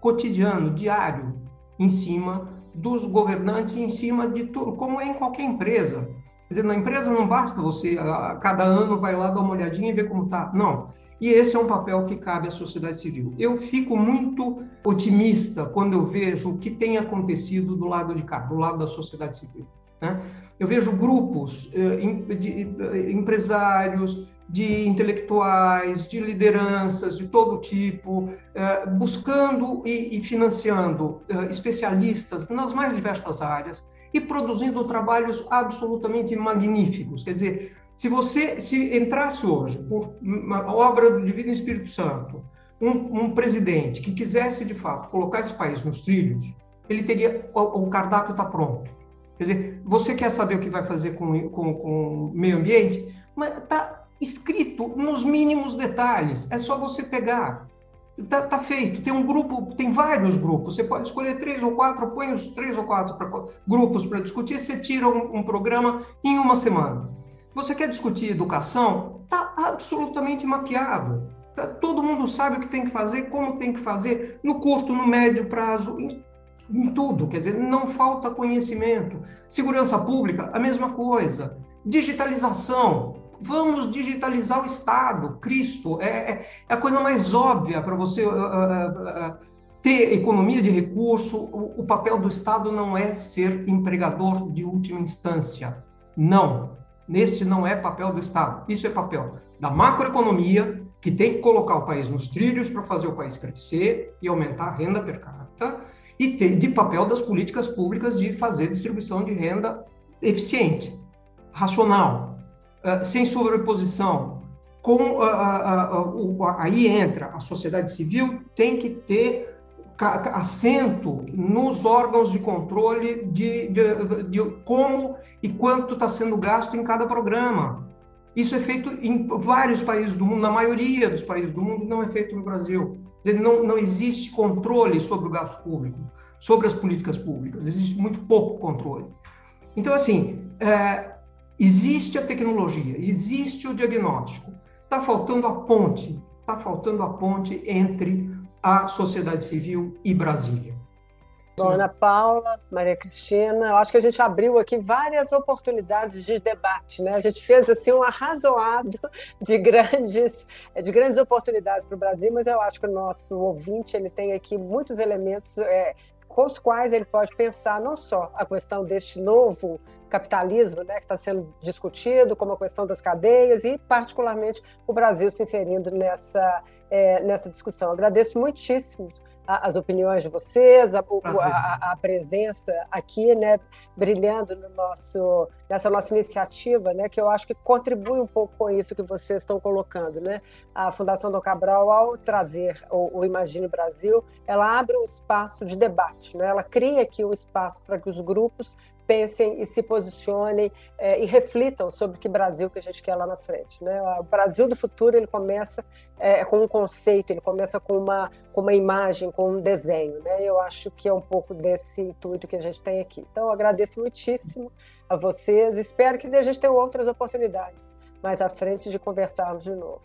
cotidiano, diário, em cima dos governantes, em cima de tudo, como é em qualquer empresa. Quer dizer, na empresa não basta você, a cada ano vai lá dar uma olhadinha e ver como está. Não E esse é um papel que cabe à sociedade civil. Eu fico muito otimista quando eu vejo o que tem acontecido do lado de cá, do lado da sociedade civil. Né? Eu vejo grupos eh, de eh, empresários, de intelectuais, de lideranças de todo tipo, eh, buscando e financiando especialistas nas mais diversas áreas e produzindo trabalhos absolutamente magníficos. Quer dizer, se você se entrasse hoje por uma obra do Divino Espírito Santo, um, um, presidente que quisesse de fato colocar esse país nos trilhos, ele teria o, o cardápio está pronto. Quer dizer, você quer saber o que vai fazer com, com, com o meio ambiente, mas está escrito nos mínimos detalhes. É só você pegar. Está tá feito. Tem um grupo, tem vários grupos. Você pode escolher três ou quatro, põe os três ou quatro pra, grupos para discutir. Você tira um, um programa em uma semana. Você quer discutir educação? Está absolutamente maquiado. Tá, todo mundo sabe o que tem que fazer, como tem que fazer, no curto, no médio prazo, em, em tudo. Quer dizer, não falta conhecimento. Segurança pública, a mesma coisa. Digitalização, vamos digitalizar o Estado. Cristo, é, é, é a coisa mais óbvia para você uh, uh, uh, ter economia de recurso. O, o, papel do Estado não é ser empregador de última instância. Não. Neste não é papel do Estado, isso é papel da macroeconomia, que tem que colocar o país nos trilhos para fazer o país crescer e aumentar a renda per capita, e de papel das políticas públicas de fazer distribuição de renda eficiente, racional, uh, sem sobreposição. Com, uh, uh, aí entra a sociedade civil, tem que ter assento nos órgãos de controle de, de, de como e quanto está sendo gasto em cada programa. Isso é feito em vários países do mundo, na maioria dos países do mundo, não é feito no Brasil. Não, não existe controle sobre o gasto público, sobre as políticas públicas, existe muito pouco controle. Então, assim, é, existe a tecnologia, existe o diagnóstico, está faltando a ponte, está faltando a ponte entre a sociedade civil e Brasília. Bom, Ana Paula, Maria Cristina, eu acho que a gente abriu aqui várias oportunidades de debate, né? A gente fez assim um arrazoado de grandes, de grandes oportunidades para o Brasil, mas eu acho que o nosso ouvinte ele tem aqui muitos elementos é, com os quais ele pode pensar não só a questão deste novo capitalismo, né, que está sendo discutido, como a questão das cadeias e, particularmente, o Brasil se inserindo nessa, é, nessa discussão. agradeço muitíssimo as opiniões de vocês, a, a, a, presença aqui, né, brilhando no nosso, nessa nossa iniciativa, né, que eu acho que contribui um pouco com isso que vocês estão colocando, né. A Fundação Dom Cabral, ao trazer o, o Imagine Brasil, ela abre um espaço de debate, né, ela cria aqui um espaço para que os grupos pensem e se posicionem é, e reflitam sobre que Brasil que a gente quer lá na frente. Né? O Brasil do futuro ele começa é, com um conceito, ele começa com uma, com uma imagem, com um desenho. Né? Eu acho que é um pouco desse intuito que a gente tem aqui. Então, agradeço muitíssimo a vocês, espero que a gente tenha outras oportunidades mais à frente de conversarmos de novo.